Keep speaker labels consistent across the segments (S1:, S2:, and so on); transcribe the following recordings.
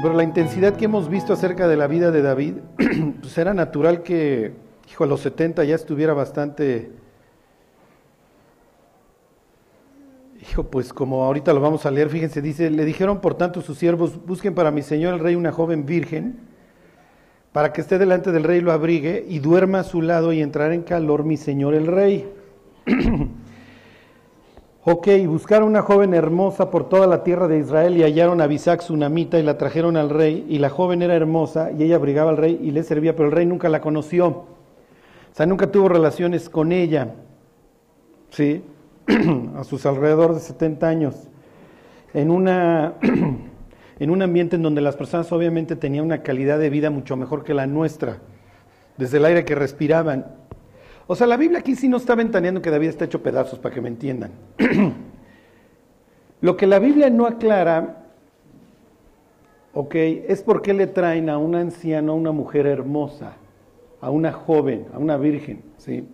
S1: Pero la intensidad que hemos visto acerca de la vida de David, pues era natural que, hijo, a los 70 ya estuviera bastante... Hijo, pues como ahorita lo vamos a leer, fíjense, dice, le dijeron por tanto sus siervos, busquen para mi señor el rey una joven virgen, para que esté delante del rey lo abrigue, y duerma a su lado y entrar en calor mi señor el rey. Ok, buscaron una joven hermosa por toda la tierra de Israel y hallaron a Bisac Tsunamita y la trajeron al rey. Y la joven era hermosa y ella abrigaba al rey y le servía, pero el rey nunca la conoció. O sea, nunca tuvo relaciones con ella. ¿Sí? a sus alrededor de 70 años. En, una, en un ambiente en donde las personas obviamente tenían una calidad de vida mucho mejor que la nuestra. Desde el aire que respiraban. O sea, la Biblia aquí sí no está ventaneando que David está hecho pedazos, para que me entiendan. Lo que la Biblia no aclara, ok, es por qué le traen a un anciano, a una mujer hermosa, a una joven, a una virgen, ¿sí?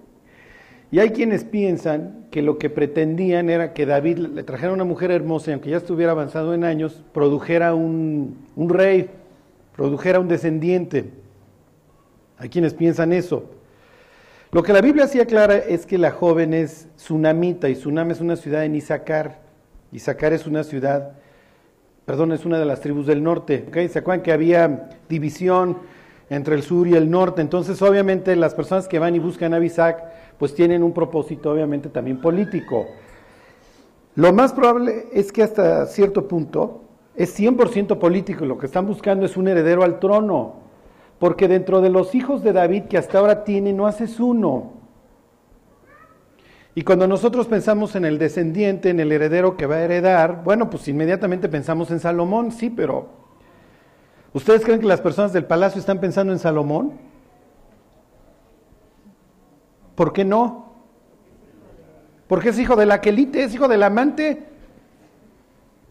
S1: Y hay quienes piensan que lo que pretendían era que David le trajera una mujer hermosa y aunque ya estuviera avanzado en años, produjera un rey, produjera un descendiente. Hay quienes piensan eso. Lo que la Biblia sí aclara es que la joven es Tsunamita y Tsunam es una ciudad en Isaacar. Isaacar es una ciudad, perdón, es una de las tribus del norte. ¿okay? ¿Se acuerdan que había división entre el sur y el norte? Entonces, obviamente, las personas que van y buscan a Isaac, pues tienen un propósito, obviamente, también político. Lo más probable es que hasta cierto punto es 100% político. Lo que están buscando es un heredero al trono. Porque dentro de los hijos de David que hasta ahora tiene, no haces uno. Y cuando nosotros pensamos en el descendiente, en el heredero que va a heredar, bueno, pues inmediatamente pensamos en Salomón, sí, pero ¿ustedes creen que las personas del palacio están pensando en Salomón? ¿Por qué no? Porque es hijo de la es hijo del amante.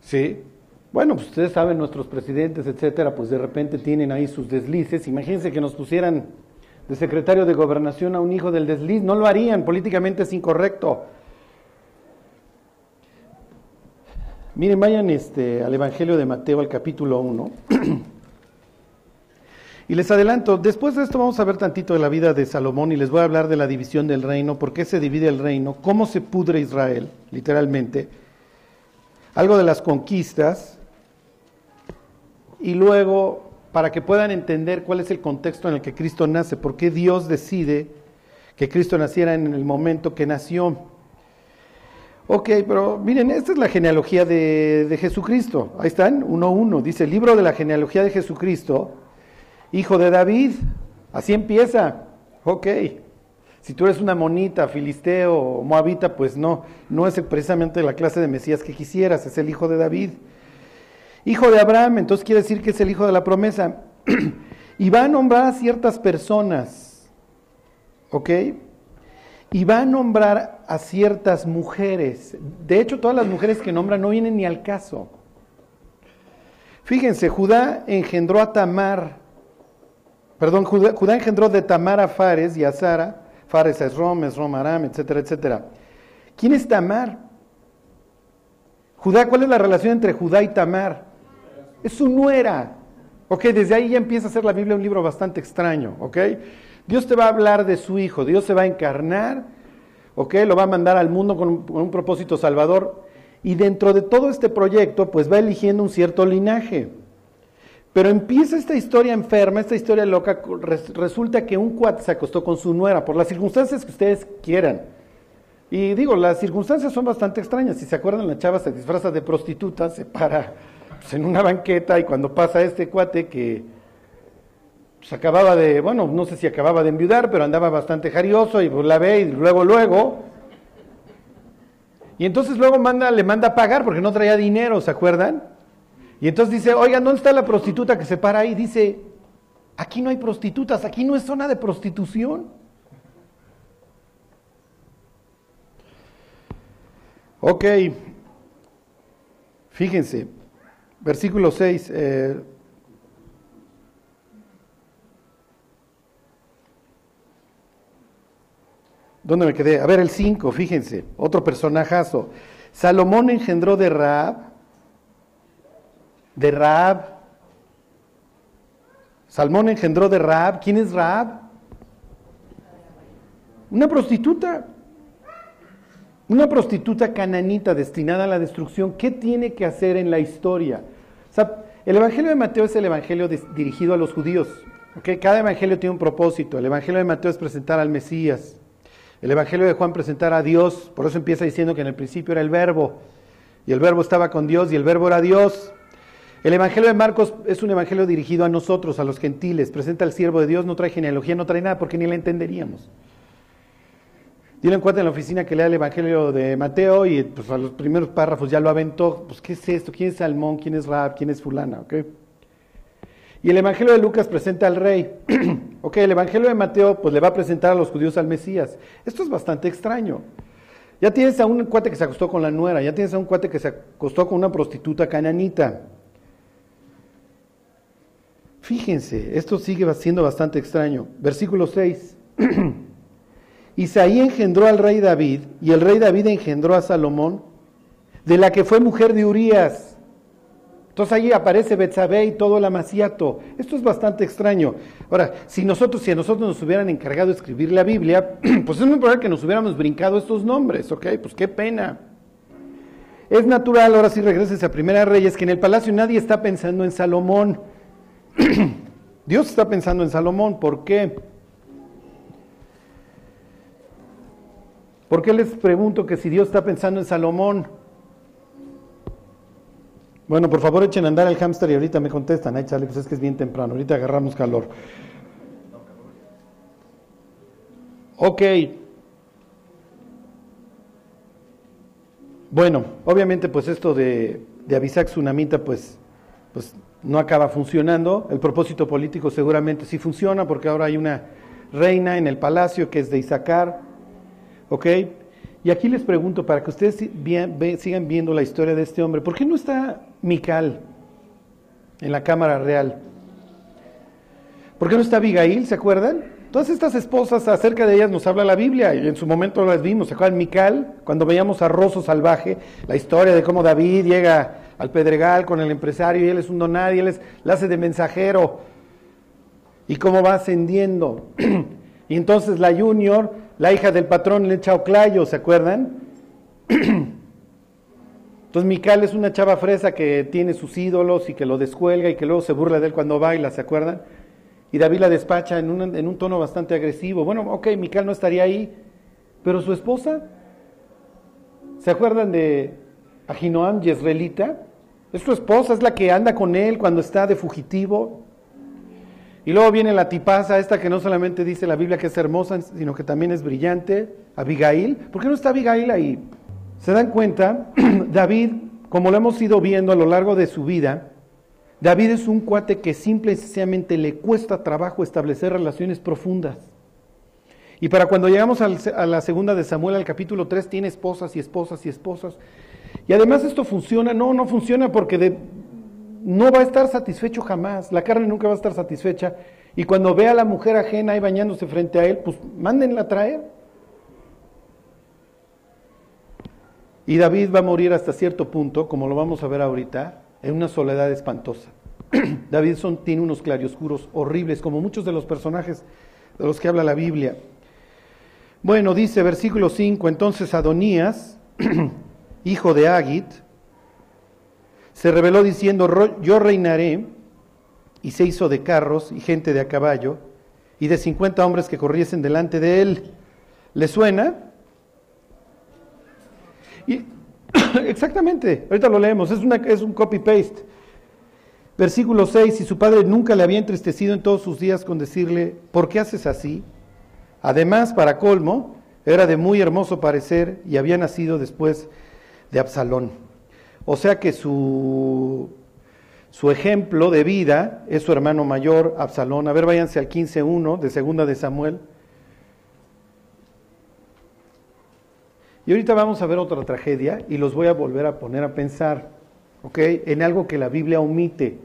S1: Sí. Bueno, pues ustedes saben, nuestros presidentes, etcétera, pues de repente tienen ahí sus deslices. Imagínense que nos pusieran de secretario de gobernación a un hijo del desliz. No lo harían, políticamente es incorrecto. Miren, vayan este, al Evangelio de Mateo, al capítulo 1. y les adelanto, después de esto vamos a ver tantito de la vida de Salomón y les voy a hablar de la división del reino, por qué se divide el reino, cómo se pudre Israel, literalmente, algo de las conquistas y luego para que puedan entender cuál es el contexto en el que Cristo nace, por qué Dios decide que Cristo naciera en el momento que nació. Ok, pero miren, esta es la genealogía de, Jesucristo. Ahí están, uno a uno. Dice, el libro de la genealogía de Jesucristo, hijo de David. Así empieza. Ok. Si tú eres una monita, filisteo o moabita, pues no, no es precisamente la clase de Mesías que quisieras, es el hijo de David. Hijo de Abraham, entonces quiere decir que es el hijo de la promesa. y va a nombrar a ciertas personas, ¿ok? Y va a nombrar a ciertas mujeres. De hecho, todas las mujeres que nombra no vienen ni al caso. Fíjense, Judá engendró a Tamar, perdón, Judá, engendró de Tamar a Fares y a Sara, Fares a Esrom, Esrom Aram, etcétera, etcétera. ¿Quién es Tamar? Judá, ¿cuál es la relación entre Judá y Tamar? Es su nuera. Ok, desde ahí ya empieza a ser la Biblia un libro bastante extraño. Ok, Dios te va a hablar de su Hijo, Dios se va a encarnar, ok, lo va a mandar al mundo con un, propósito salvador. Y dentro de todo este proyecto, pues va eligiendo un cierto linaje. Pero empieza esta historia enferma, esta historia loca, resulta que un cuate se acostó con su nuera, por las circunstancias que ustedes quieran. Y digo, las circunstancias son bastante extrañas. Si se acuerdan, la chava se disfraza de prostituta, se para pues, en una banqueta y cuando pasa este cuate que pues, acababa de, bueno, no sé si acababa de enviudar, pero andaba bastante jarioso y pues, la ve y luego, luego. Y entonces luego manda, le manda a pagar porque no traía dinero, ¿se acuerdan? Y entonces dice, oiga, ¿dónde está la prostituta que se para ahí? Dice, aquí no hay prostitutas, aquí no es zona de prostitución. Ok, fíjense, Versículo 6. Eh, ¿Dónde me quedé? A ver, el 5, fíjense, otro personajazo. Salomón engendró de Raab, de Raab, Salmón engendró de Raab. ¿Quién es Raab? Una prostituta. Una prostituta cananita destinada a la destrucción. ¿Qué tiene que hacer en la historia? El Evangelio de Mateo es el Evangelio dirigido a los judíos. Cada Evangelio tiene un propósito. El Evangelio de Mateo es presentar al Mesías. El Evangelio de Juan presentar a Dios. Por eso empieza diciendo que en el principio era el verbo. Y el verbo estaba con Dios y el verbo era Dios. El Evangelio de Marcos es un Evangelio dirigido a nosotros, a los gentiles. Presenta al siervo de Dios, no trae genealogía, no trae nada porque ni la entenderíamos. Dile en cuenta en la oficina que lea el Evangelio de Mateo y pues, a los primeros párrafos ya lo aventó. Pues, ¿qué es esto? ¿Quién es Salmón? ¿Quién es Rab? ¿Quién es fulana? Y el Evangelio de Lucas presenta al rey. ok, el Evangelio de Mateo pues le va a presentar a los judíos al Mesías. Esto es bastante extraño. Ya tienes a un cuate que se acostó con la nuera, ya tienes a un cuate que se acostó con una prostituta cananita. Fíjense, esto sigue siendo bastante extraño. Versículo 6. Isaí engendró al rey David y el rey David engendró a Salomón, de la que fue mujer de Urías. Entonces ahí aparece Betsabé y todo el amaciato. Esto es bastante extraño. Ahora, si nosotros, si a nosotros nos hubieran encargado de escribir la Biblia, pues es muy probable que nos hubiéramos brincado estos nombres, ¿ok? Pues qué pena. Es natural, ahora sí regreses a Primera Reyes, que en el palacio nadie está pensando en Salomón. Dios está pensando en Salomón, ¿por qué? ¿Por qué les pregunto que si Dios está pensando en Salomón? Bueno, por favor echen a andar el hámster y ahorita me contestan. Ay, chale, pues es que es bien temprano. Ahorita agarramos calor. Ok. Bueno, obviamente pues esto de, de Abisac Tsunamita pues, pues no acaba funcionando. El propósito político seguramente sí funciona porque ahora hay una reina en el palacio que es de Isaacar. ¿Ok? Y aquí les pregunto, para que ustedes sigan viendo la historia de este hombre, ¿por qué no está Mical en la Cámara Real? ¿Por qué no está Abigail? ¿Se acuerdan? Todas estas esposas, acerca de ellas nos habla la Biblia y en su momento las vimos. ¿Se acuerdan? Mical, cuando veíamos a Rosso Salvaje, la historia de cómo David llega al Pedregal con el empresario y él es un donadie, él es, la hace de mensajero y cómo va ascendiendo. y entonces la Junior la hija del patrón le echa oclayo, ¿se acuerdan? Entonces Mical es una chava fresa que tiene sus ídolos y que lo descuelga y que luego se burla de él cuando baila, ¿se acuerdan? Y David la despacha en un, en un tono bastante agresivo. Bueno, ok, Mical no estaría ahí, pero su esposa, ¿se acuerdan de Ahinoam Yezreelita? Es su esposa, es la que anda con él cuando está de fugitivo. Y luego viene la tipaza, esta que no solamente dice la Biblia que es hermosa, sino que también es brillante, Abigail. ¿Por qué no está Abigail ahí? ¿Se dan cuenta? David, como lo hemos ido viendo a lo largo de su vida, David es un cuate que simple y sencillamente le cuesta trabajo establecer relaciones profundas. Y para cuando llegamos a la segunda de Samuel, al capítulo 3, tiene esposas y esposas y esposas. Y además esto funciona, no, no funciona porque de, no va a estar satisfecho jamás, la carne nunca va a estar satisfecha. Y cuando ve a la mujer ajena ahí bañándose frente a él, pues mándenla a traer. Y David va a morir hasta cierto punto, como lo vamos a ver ahorita, en una soledad espantosa. David son, tiene unos claroscuros horribles, como muchos de los personajes de los que habla la Biblia. Bueno, dice versículo 5, entonces Adonías, hijo de Agit, se reveló diciendo, yo reinaré, y se hizo de carros y gente de a caballo, y de cincuenta hombres que corriesen delante de él. ¿Le suena? Y, exactamente, ahorita lo leemos, es, una, es un copy-paste. Versículo 6, y su padre nunca le había entristecido en todos sus días con decirle, ¿por qué haces así? Además, para colmo, era de muy hermoso parecer y había nacido después de Absalón. O sea que su, su ejemplo de vida es su hermano mayor, Absalón. A ver, váyanse al 15.1 de segunda de Samuel. Y ahorita vamos a ver otra tragedia y los voy a volver a poner a pensar, ¿ok? En algo que la Biblia omite.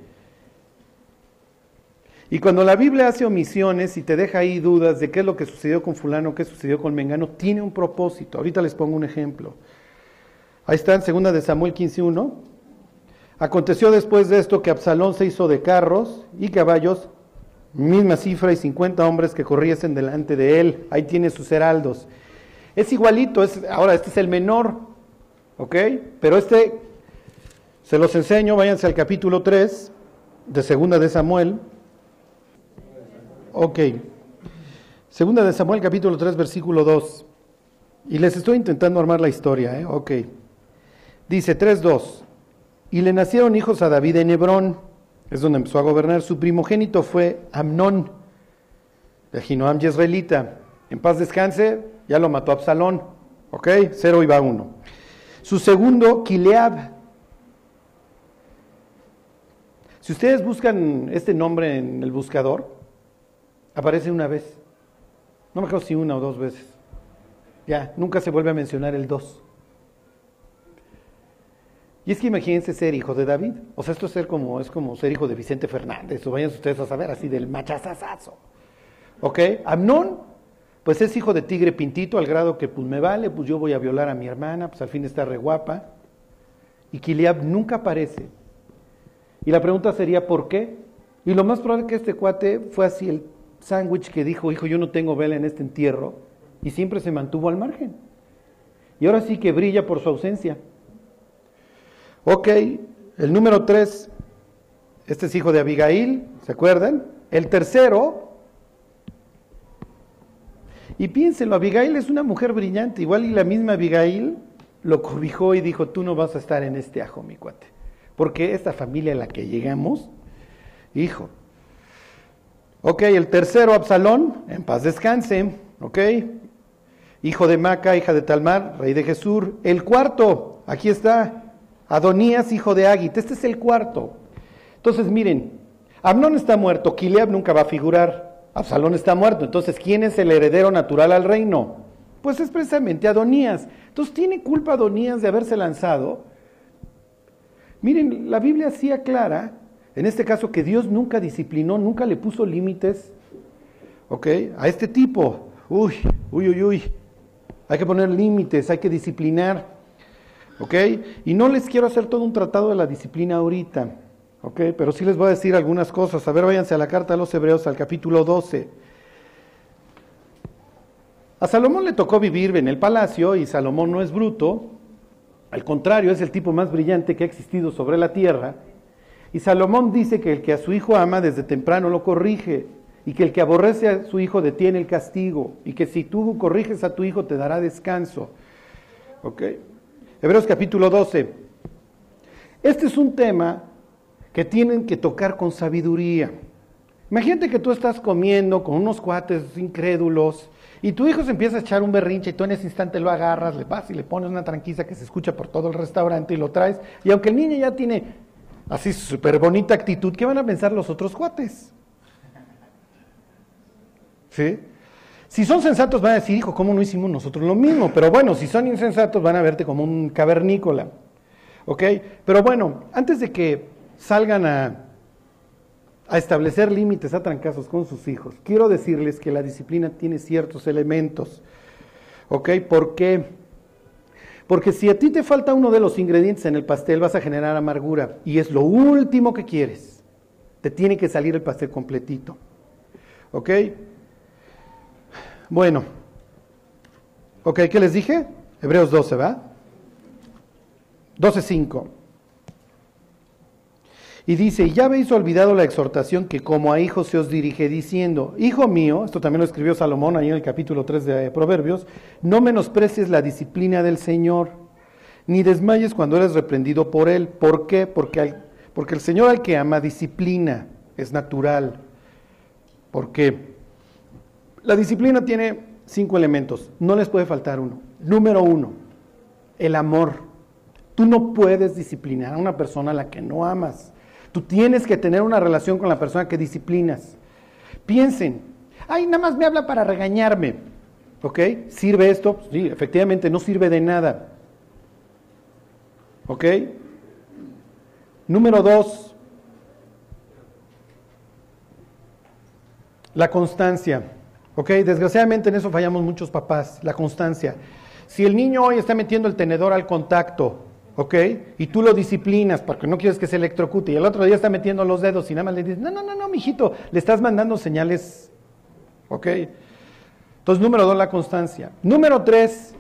S1: Y cuando la Biblia hace omisiones y te deja ahí dudas de qué es lo que sucedió con fulano, qué sucedió con Mengano, tiene un propósito. Ahorita les pongo un ejemplo. Ahí está en segunda de Samuel 15.1. Aconteció después de esto que Absalón se hizo de carros y caballos misma cifra y 50 hombres que corriesen delante de él. Ahí tiene sus heraldos. Es igualito, es, ahora este es el menor, ¿ok? Pero este, se los enseño, váyanse al capítulo 3 de Segunda de Samuel. Ok. Segunda de Samuel, capítulo 3, versículo 2. Y les estoy intentando armar la historia, ¿eh? Ok. Dice 3.2. Y le nacieron hijos a David en Hebrón, es donde empezó a gobernar. Su primogénito fue Amnón, de Jinoam Jezreelita. En paz descanse, ya lo mató Absalón. ¿Ok? Cero iba uno. Su segundo, Kileab. Si ustedes buscan este nombre en el buscador, aparece una vez. No me acuerdo si una o dos veces. Ya, nunca se vuelve a mencionar el dos. Y es que imagínense ser hijo de David. O sea, esto es, ser como, es como ser hijo de Vicente Fernández, o vayan ustedes a saber, así del machazazazo. ¿Ok? Amnón, pues es hijo de tigre pintito, al grado que pues me vale, pues yo voy a violar a mi hermana, pues al fin está re guapa. Y Kiliab nunca aparece. Y la pregunta sería, ¿por qué? Y lo más probable que este cuate fue así el sándwich que dijo, hijo, yo no tengo vela en este entierro, y siempre se mantuvo al margen. Y ahora sí que brilla por su ausencia. Ok, el número tres, este es hijo de Abigail, ¿se acuerdan? El tercero, y piénsenlo, Abigail es una mujer brillante, igual y la misma Abigail lo cobijó y dijo, tú no vas a estar en este ajo, mi cuate, porque esta familia a la que llegamos, hijo. Ok, el tercero, Absalón, en paz descanse, ok, hijo de Maca, hija de Talmar, rey de Jesús. El cuarto, aquí está, Adonías, hijo de Águit. Este es el cuarto. Entonces, miren, Amnón está muerto, Kileab nunca va a figurar, Absalón está muerto. Entonces, ¿quién es el heredero natural al reino? Pues es precisamente Adonías. Entonces, ¿tiene culpa Adonías de haberse lanzado? Miren, la Biblia sí aclara, en este caso, que Dios nunca disciplinó, nunca le puso límites, ¿ok? A este tipo. Uy, uy, uy, uy. Hay que poner límites, hay que disciplinar. ¿Ok? Y no les quiero hacer todo un tratado de la disciplina ahorita, ¿ok? Pero sí les voy a decir algunas cosas. A ver, váyanse a la carta a los Hebreos, al capítulo 12. A Salomón le tocó vivir en el palacio y Salomón no es bruto, al contrario, es el tipo más brillante que ha existido sobre la tierra. Y Salomón dice que el que a su hijo ama desde temprano lo corrige y que el que aborrece a su hijo detiene el castigo y que si tú corriges a tu hijo te dará descanso. ¿Ok? Hebreos capítulo 12. Este es un tema que tienen que tocar con sabiduría. Imagínate que tú estás comiendo con unos cuates incrédulos y tu hijo se empieza a echar un berrinche y tú en ese instante lo agarras, le vas y le pones una tranquisa que se escucha por todo el restaurante y lo traes. Y aunque el niño ya tiene así súper bonita actitud, ¿qué van a pensar los otros cuates? ¿Sí? Si son sensatos van a decir, hijo, ¿cómo no hicimos nosotros lo mismo? Pero bueno, si son insensatos van a verte como un cavernícola. ¿Ok? Pero bueno, antes de que salgan a, establecer límites a trancazos con sus hijos, quiero decirles que la disciplina tiene ciertos elementos. ¿Ok? ¿Por qué? Porque si a ti te falta uno de los ingredientes en el pastel, vas a generar amargura. Y es lo último que quieres. Te tiene que salir el pastel completito. ¿Ok? Bueno, ok, ¿qué les dije? Hebreos 12, ¿va? 12.5. Y dice, ya habéis olvidado la exhortación que como a hijos se os dirige diciendo, Hijo mío, esto también lo escribió Salomón ahí en el capítulo 3 de Proverbios, no menosprecies la disciplina del Señor, ni desmayes cuando eres reprendido por Él. ¿Por qué? Porque, porque el Señor al que ama disciplina, es natural. ¿Por qué? La disciplina tiene cinco elementos, no les puede faltar uno. Número uno, el amor. Tú no puedes disciplinar a una persona a la que no amas. Tú tienes que tener una relación con la persona que disciplinas. Piensen, ay, nada más me habla para regañarme. ¿Ok? ¿Sirve esto? Sí, efectivamente, no sirve de nada. ¿Ok? Número dos, la constancia. ¿Ok? Desgraciadamente en eso fallamos muchos papás, la constancia. Si el niño hoy está metiendo el tenedor al contacto, ¿ok? Y tú lo disciplinas porque no quieres que se electrocute y el otro día está metiendo los dedos y nada más le dices, no, no, no, no, mijito, le estás mandando señales, ¿ok? Entonces, número dos, la constancia. Número tres,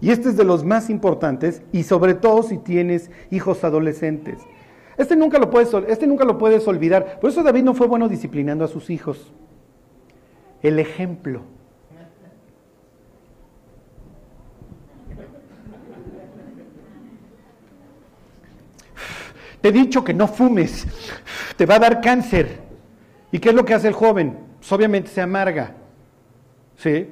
S1: y este es de los más importantes, y sobre todo si tienes hijos adolescentes. Este nunca lo puedes, este nunca lo puedes olvidar. Por eso David no fue bueno disciplinando a sus hijos. El ejemplo. Te he dicho que no fumes, te va a dar cáncer. ¿Y qué es lo que hace el joven? Pues obviamente se amarga. ¿Sí?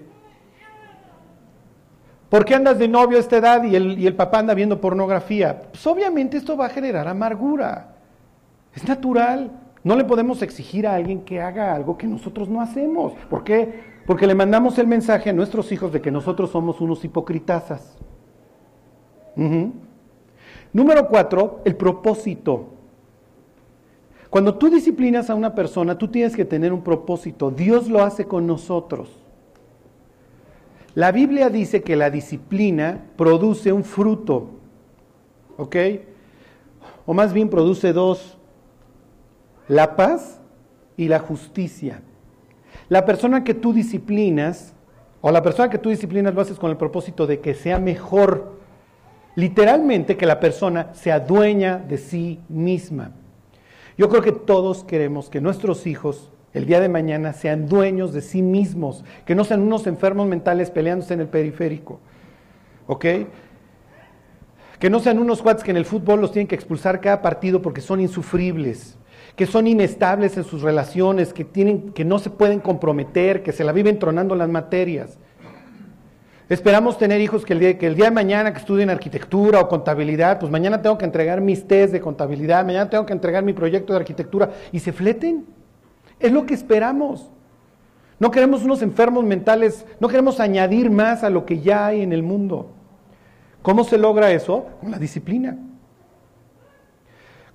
S1: ¿Por qué andas de novio a esta edad y el, y el papá anda viendo pornografía? Pues obviamente esto va a generar amargura. Es natural. No le podemos exigir a alguien que haga algo que nosotros no hacemos. ¿Por qué? Porque le mandamos el mensaje a nuestros hijos de que nosotros somos unos hipocritazas. Número cuatro, el propósito. Cuando tú disciplinas a una persona, tú tienes que tener un propósito. Dios lo hace con nosotros. La Biblia dice que la disciplina produce un fruto, ¿ok? O más bien produce dos, la paz y la justicia. La persona que tú disciplinas, o la persona que tú disciplinas lo haces con el propósito de que sea mejor, literalmente que la persona sea dueña de sí misma. Yo creo que todos queremos que nuestros hijos el día de mañana sean dueños de sí mismos, que no sean unos enfermos mentales peleándose en el periférico. ¿Ok? Que no sean unos cuates que en el fútbol los tienen que expulsar cada partido porque son insufribles, que son inestables en sus relaciones, que, tienen, que no se pueden comprometer, que se la viven tronando las materias. Esperamos tener hijos que el, día, que el día de mañana que estudien arquitectura o contabilidad, pues mañana tengo que entregar mis test de contabilidad, mañana tengo que entregar mi proyecto de arquitectura y se fleten. Es lo que esperamos. No queremos unos enfermos mentales, no queremos añadir más a lo que ya hay en el mundo. ¿Cómo se logra eso? Con la disciplina.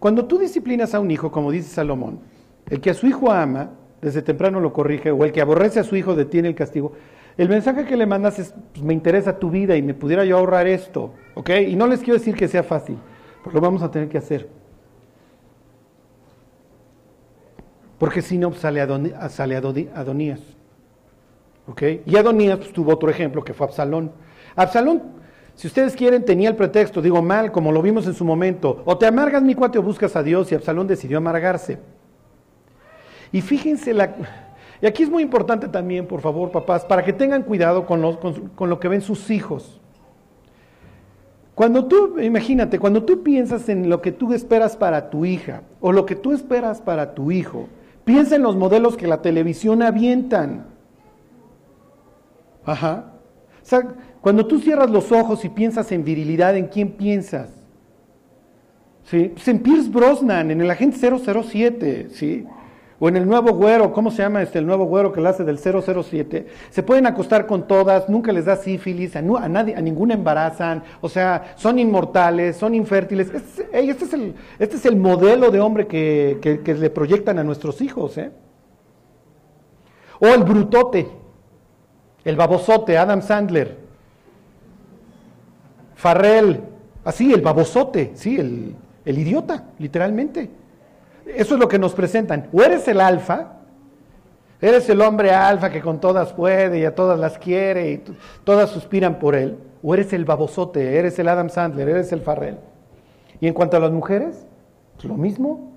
S1: Cuando tú disciplinas a un hijo, como dice Salomón, el que a su hijo ama, desde temprano lo corrige, o el que aborrece a su hijo detiene el castigo, el mensaje que le mandas es, pues, me interesa tu vida y me pudiera yo ahorrar esto, ¿ok? Y no les quiero decir que sea fácil, pero lo vamos a tener que hacer. Porque si no, sale, Adonías. ¿Ok? Y Adonías pues, tuvo otro ejemplo que fue Absalón. Absalón, si ustedes quieren, tenía el pretexto, digo mal, como lo vimos en su momento. O te amargas mi cuate o buscas a Dios y Absalón decidió amargarse. Y fíjense la... Y aquí es muy importante también, por favor, papás, para que tengan cuidado con, con lo que ven sus hijos. Cuando tú, imagínate, cuando tú piensas en lo que tú esperas para tu hija o lo que tú esperas para tu hijo, Piensa en los modelos que la televisión avientan. Ajá. O sea, cuando tú cierras los ojos y piensas en virilidad, ¿en quién piensas? ¿Sí? Pues en Pierce Brosnan, en el agente 007, ¿sí? o en el nuevo güero, ¿cómo se llama este el nuevo güero que lo hace del 007? Se pueden acostar con todas, nunca les da sífilis, a, nadie, a ninguna embarazan, o sea, son inmortales, son infértiles. Este, es, el, este es el modelo de hombre que, que le proyectan a nuestros hijos, ¿eh? O el brutote, el babosote, Adam Sandler, Farrell, así, el babosote, sí, el, el idiota, literalmente. Eso es lo que nos presentan. O eres el alfa, eres el hombre alfa que con todas puede y a todas las quiere y todas suspiran por él. O eres el babosote, eres el Adam Sandler, eres el Farrell. Y en cuanto a las mujeres, pues lo mismo.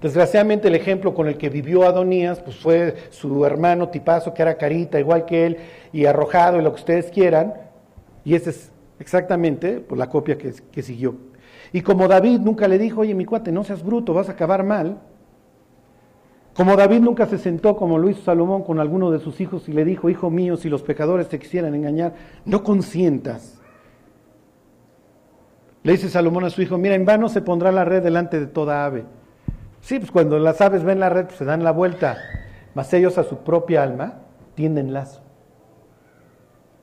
S1: Desgraciadamente el ejemplo con el que vivió Adonías pues fue su hermano tipazo que era carita igual que él y arrojado y lo que ustedes quieran. Y esa es exactamente pues, la copia que siguió. Y como David nunca le dijo, oye, mi cuate, no seas bruto, vas a acabar mal. Como David nunca se sentó como lo hizo Salomón con alguno de sus hijos y le dijo, hijo mío, si los pecadores te quisieran engañar, no consientas. Le dice Salomón a su hijo, mira, en vano se pondrá la red delante de toda ave. Sí, pues cuando las aves ven la red, pues se dan la vuelta, mas ellos a su propia alma tienden lazo.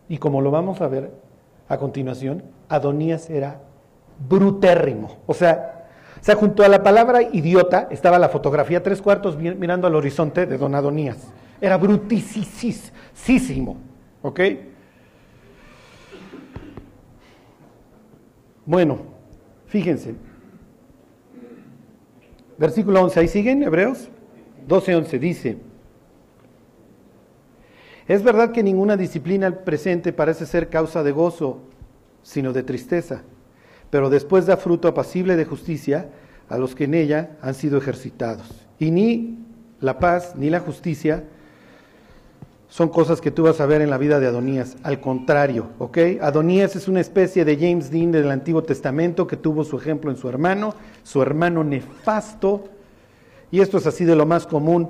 S1: Y como lo vamos a ver a continuación, Adonías era brutérrimo. O sea, o sea, junto a la palabra idiota estaba la fotografía tres cuartos mirando al horizonte de Don Adonías. Era brutisísimo. ¿Ok? Bueno, fíjense. Versículo 11, ahí siguen, Hebreos 12, 11, dice, es verdad que ninguna disciplina presente parece ser causa de gozo, sino de tristeza, pero después da fruto apacible de justicia a los que en ella han sido ejercitados. Y ni la paz ni la justicia son cosas que tú vas a ver en la vida de Adonías. Al contrario, ¿ok? Adonías es una especie de James Dean del Antiguo Testamento que tuvo su ejemplo en su hermano, su hermano nefasto. Y esto es así de lo más común.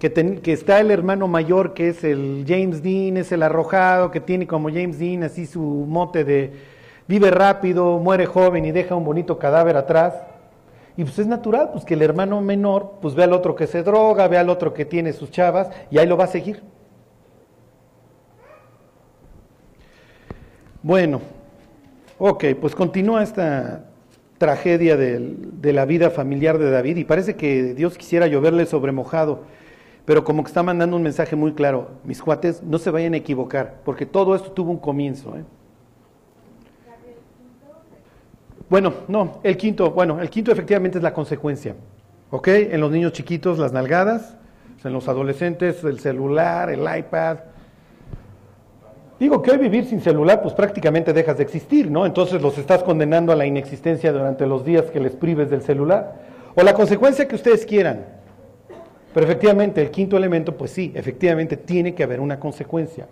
S1: Que, está el hermano mayor que es el James Dean, es el arrojado, que tiene como James Dean así su mote de vive rápido, muere joven y deja un bonito cadáver atrás. Y pues es natural, pues que el hermano menor pues ve al otro que se droga, ve al otro que tiene sus chavas y ahí lo va a seguir. Bueno, ok, pues continúa esta tragedia de, la vida familiar de David y parece que Dios quisiera lloverle sobre mojado, pero como que está mandando un mensaje muy claro, mis cuates, no se vayan a equivocar, porque todo esto tuvo un comienzo. ¿eh? Bueno, no, el quinto, bueno, el quinto efectivamente es la consecuencia, ¿ok? En los niños chiquitos las nalgadas, en los adolescentes el celular, el iPad, Digo que hoy vivir sin celular, pues prácticamente dejas de existir, ¿no? Entonces los estás condenando a la inexistencia durante los días que les prives del celular. O la consecuencia que ustedes quieran. Pero efectivamente, el quinto elemento, pues sí, efectivamente tiene que haber una consecuencia.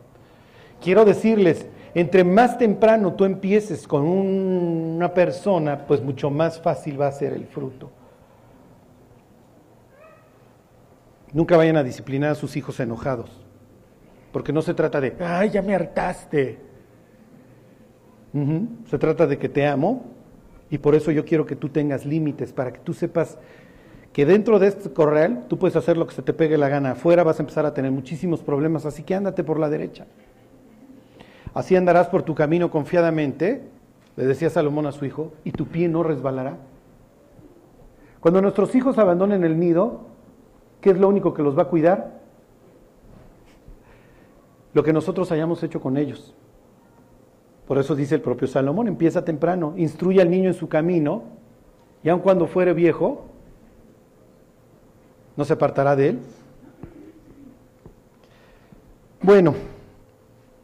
S1: Quiero decirles, entre más temprano tú empieces con una persona, pues mucho más fácil va a ser el fruto. Nunca vayan a disciplinar a sus hijos enojados. Porque no se trata de, ay, ya me hartaste. Se trata de que te amo y por eso yo quiero que tú tengas límites, para que tú sepas que dentro de este corral tú puedes hacer lo que se te pegue la gana. Afuera vas a empezar a tener muchísimos problemas, así que ándate por la derecha. Así andarás por tu camino confiadamente, le decía Salomón a su hijo, y tu pie no resbalará. Cuando nuestros hijos abandonen el nido, ¿qué es lo único que los va a cuidar? lo que nosotros hayamos hecho con ellos. Por eso dice el propio Salomón, empieza temprano, instruye al niño en su camino, y aun cuando fuere viejo, no se apartará de él. Bueno,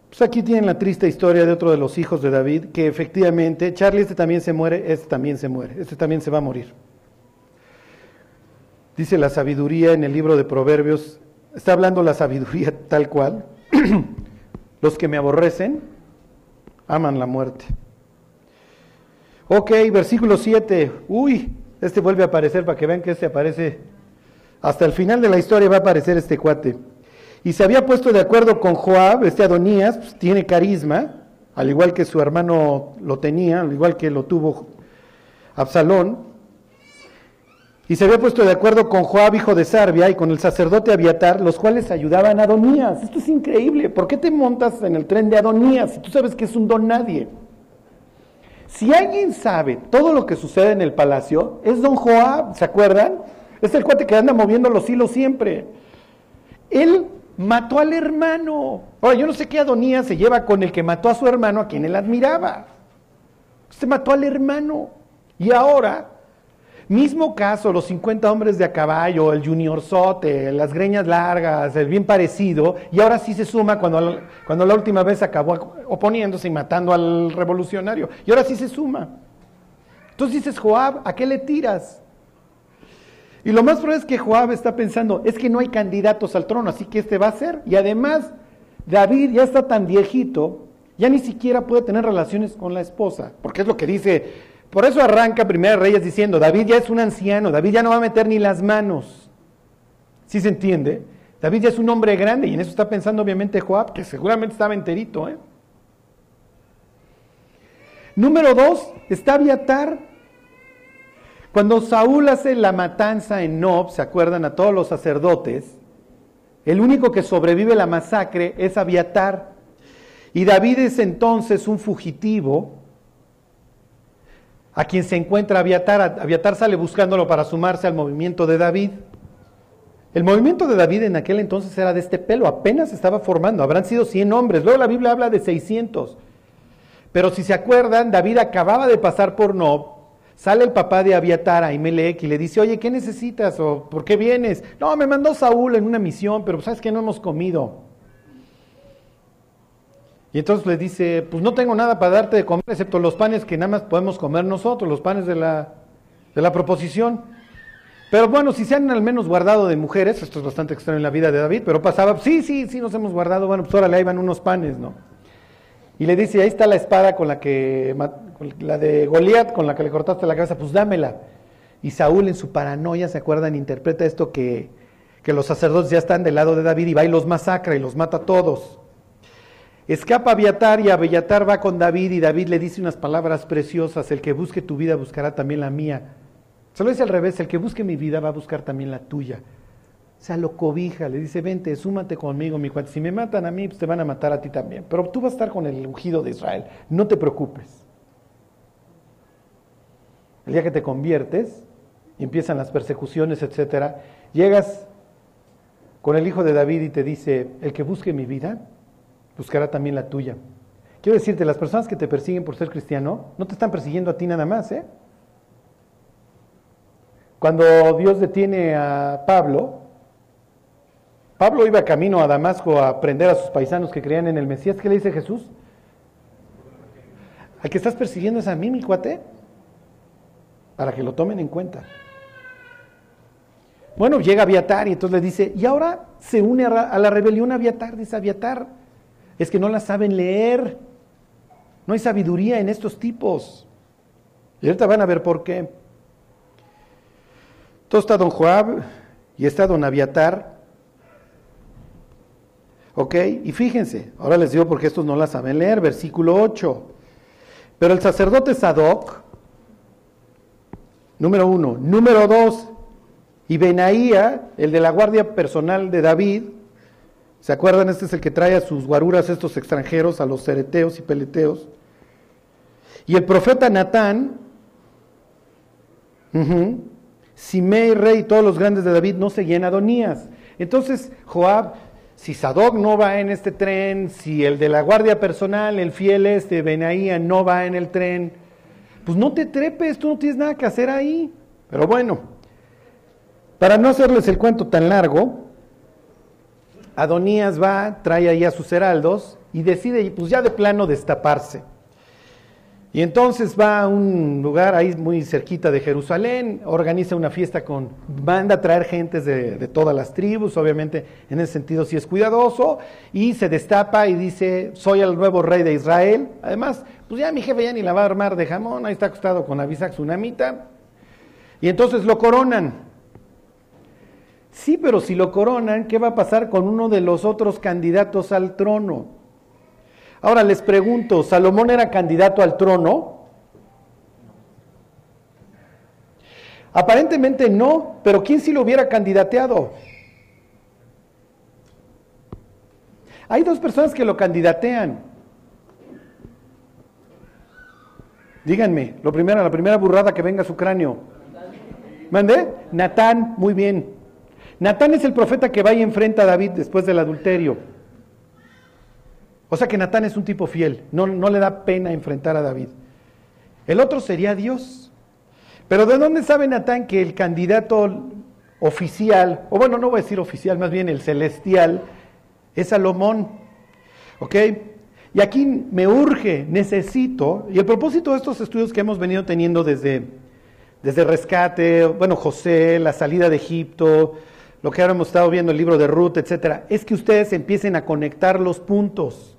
S1: pues aquí tienen la triste historia de otro de los hijos de David, que efectivamente, Charlie este también se muere, este también se muere, este también se va a morir. Dice la sabiduría en el libro de Proverbios, está hablando la sabiduría tal cual, Los que me aborrecen aman la muerte. Ok, versículo 7. Uy, este vuelve a aparecer para que vean que este aparece. Hasta el final de la historia va a aparecer este cuate. Y se había puesto de acuerdo con Joab, este Adonías, pues, tiene carisma, al igual que su hermano lo tenía, al igual que lo tuvo Absalón. Y se había puesto de acuerdo con Joab, hijo de Sarbia, y con el sacerdote Abiatar, los cuales ayudaban a Adonías. Esto es increíble. ¿Por qué te montas en el tren de Adonías si tú sabes que es un don nadie? Si alguien sabe todo lo que sucede en el palacio, es don Joab, ¿se acuerdan? Es el cuate que anda moviendo los hilos siempre. Él mató al hermano. Ahora, yo no sé qué Adonías se lleva con el que mató a su hermano, a quien él admiraba. Se mató al hermano. Y ahora Mismo caso, los 50 hombres de a caballo, el junior sote, las greñas largas, el bien parecido, y ahora sí se suma cuando, cuando la última vez acabó oponiéndose y matando al revolucionario, y ahora sí se suma. Entonces dices, Joab, ¿a qué le tiras? Y lo más probable es que Joab está pensando, es que no hay candidatos al trono, así que este va a ser. Y además, David ya está tan viejito, ya ni siquiera puede tener relaciones con la esposa, porque es lo que dice por eso arranca Primera Reyes diciendo, David ya es un anciano, David ya no va a meter ni las manos. ¿Sí se entiende? David ya es un hombre grande y en eso está pensando obviamente Joab, que seguramente estaba enterito. ¿eh? Número dos, está Abiatar. Cuando Saúl hace la matanza en Nob, ¿se acuerdan a todos los sacerdotes? El único que sobrevive la masacre es Abiatar. Y David es entonces un fugitivo a quien se encuentra Aviatar. Aviatar sale buscándolo para sumarse al movimiento de David. El movimiento de David en aquel entonces era de este pelo, apenas estaba formando, habrán sido 100 hombres, luego la Biblia habla de 600. Pero si se acuerdan, David acababa de pasar por Nob, sale el papá de Abiatar a Imelec y le dice, oye, ¿qué necesitas o por qué vienes? No, me mandó Saúl en una misión, pero sabes que no hemos comido. Y entonces le dice, pues no tengo nada para darte de comer, excepto los panes que nada más podemos comer nosotros, los panes de la, de la proposición. Pero bueno, si se han al menos guardado de mujeres, esto es bastante extraño en la vida de David, pero pasaba, sí, sí, sí, nos hemos guardado, bueno, pues ahora le iban unos panes, ¿no? Y le dice, ahí está la espada con la que, la de Goliat, con la que le cortaste la cabeza, pues dámela. Y Saúl en su paranoia, ¿se acuerdan? Interpreta esto que, que los sacerdotes ya están del lado de David y va y los masacra y los mata a todos. Escapa Abiatar y Abiatar va con David y David le dice unas palabras preciosas, el que busque tu vida buscará también la mía. Se lo dice al revés, el que busque mi vida va a buscar también la tuya. O sea, lo cobija, le dice, vente, súmate conmigo, mi cuate. Si me matan a mí, pues te van a matar a ti también. Pero tú vas a estar con el ungido de Israel, no te preocupes. El día que te conviertes, empiezan las persecuciones, etcétera, llegas con el hijo de David y te dice, el que busque mi vida, buscará también la tuya. Quiero decirte, las personas que te persiguen por ser cristiano, no te están persiguiendo a ti nada más, ¿eh? Cuando Dios detiene a Pablo, Pablo iba camino a Damasco a aprender a sus paisanos que creían en el Mesías. ¿Qué le dice Jesús? Al que estás persiguiendo es a mí, mi cuate, para que lo tomen en cuenta. Bueno, llega Aviatar y entonces le dice, y ahora se une a la rebelión Aviatar, dice Aviatar, es que no la saben leer, no hay sabiduría en estos tipos. Y ahorita van a ver por qué. Entonces está don Joab y está don Aviatar. ¿Ok? Y fíjense, ahora les digo porque estos no la saben leer, versículo 8. Pero el sacerdote Sadoc, número uno. Número dos, y Benaía, el de la guardia personal de David, ¿se acuerdan? Este es el que trae a sus guaruras estos extranjeros, a los cereteos y peleteos. Y el profeta Natán, Simei, rey todos los grandes de David no seguían a Adonías. Entonces Joab si Sadoc no va en este tren, si el de la guardia personal, el fiel este, Benaía, no va en el tren, pues no te trepes, tú no tienes nada que hacer ahí. Pero bueno, para no hacerles el cuento tan largo, Adonías va, trae ahí a sus heraldos y decide, pues ya de plano, destaparse. Y entonces va a un lugar ahí muy cerquita de Jerusalén, organiza una fiesta con, manda a traer gentes de, todas las tribus, obviamente en ese sentido sí es cuidadoso, y se destapa y dice, soy el nuevo rey de Israel. Además, pues ya mi jefe ya ni la va a armar de jamón, ahí está acostado con Abisac Tsunamita. Y entonces lo coronan. Sí, pero si lo coronan, ¿qué va a pasar con uno de los otros candidatos al trono? Ahora les pregunto, ¿Salomón era candidato al trono? Aparentemente no, pero ¿quién si lo hubiera candidateado? Hay dos personas que lo candidatean. Díganme, lo primero, la primera burrada que venga a su cráneo. ¿Mande? Natán, muy bien. Natán es el profeta que va y enfrenta a David después del adulterio. O sea que Natán es un tipo fiel, no, le da pena enfrentar a David. El otro sería Dios. Pero ¿de dónde sabe Natán que el candidato oficial, o bueno, no voy a decir oficial, más bien el celestial, es Salomón? ¿Ok? Y aquí me urge, necesito, y el propósito de estos estudios que hemos venido teniendo desde, desde rescate, bueno, José, la salida de Egipto, lo que ahora hemos estado viendo, el libro de Ruth, etcétera, es que ustedes empiecen a conectar los puntos.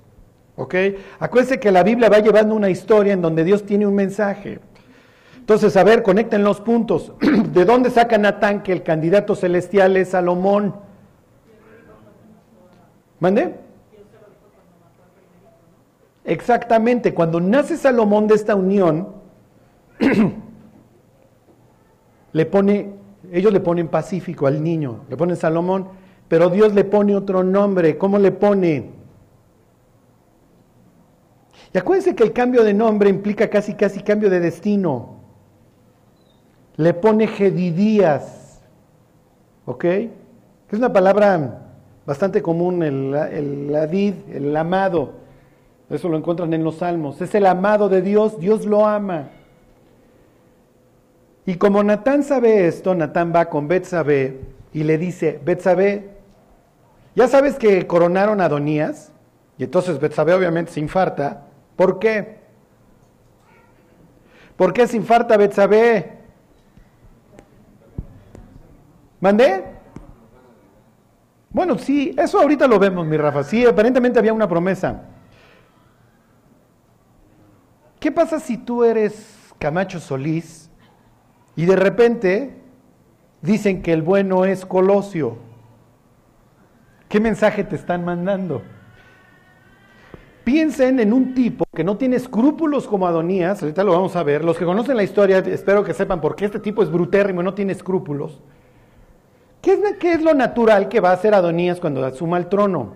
S1: ¿Ok? Acuérdense que la Biblia va llevando una historia en donde Dios tiene un mensaje. Entonces, a ver, conecten los puntos. ¿De dónde saca Natán que el candidato celestial es Salomón? ¿Mande? Exactamente, cuando nace Salomón de esta unión, le pone, ellos le ponen Pacífico al niño, le ponen Salomón, pero Dios le pone otro nombre. ¿Cómo le pone? Y acuérdense que el cambio de nombre implica casi, casi cambio de destino. Le pone Gedidías, ¿ok? Que es una palabra bastante común, el, el el amado. Eso lo encuentran en los salmos. Es el amado de Dios, Dios lo ama. Y como Natán sabe esto, Natán va con Betsabé y le dice, Betsabé, ¿ya sabes que coronaron a Adonías? Y entonces Betsabé obviamente se infarta. ¿Por qué? ¿Por qué se infarta Betsabé? ¿Mandé? Bueno, sí, eso ahorita lo vemos, mi Rafa. Sí, aparentemente había una promesa. ¿Qué pasa si tú eres Camacho Solís y de repente dicen que el bueno es Colosio? ¿Qué mensaje te están mandando? Piensen en un tipo que no tiene escrúpulos como Adonías, ahorita lo vamos a ver. Los que conocen la historia, espero que sepan por qué este tipo es brutérrimo y no tiene escrúpulos. ¿Qué es, ¿Qué es lo natural que va a hacer Adonías cuando asuma el trono?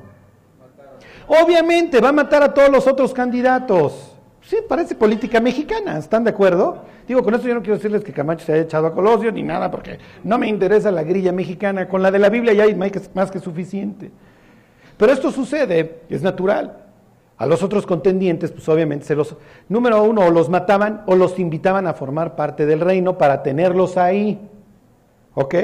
S1: Obviamente va a matar a todos los otros candidatos. Sí, parece política mexicana, ¿están de acuerdo? Digo, con esto yo no quiero decirles que Camacho se haya echado a Colosio ni nada, porque no me interesa la grilla mexicana. Con la de la Biblia ya hay más que suficiente. Pero esto sucede, es natural. A los otros contendientes, pues obviamente se los, número uno, o los mataban o los invitaban a formar parte del reino para tenerlos ahí. ¿Ok?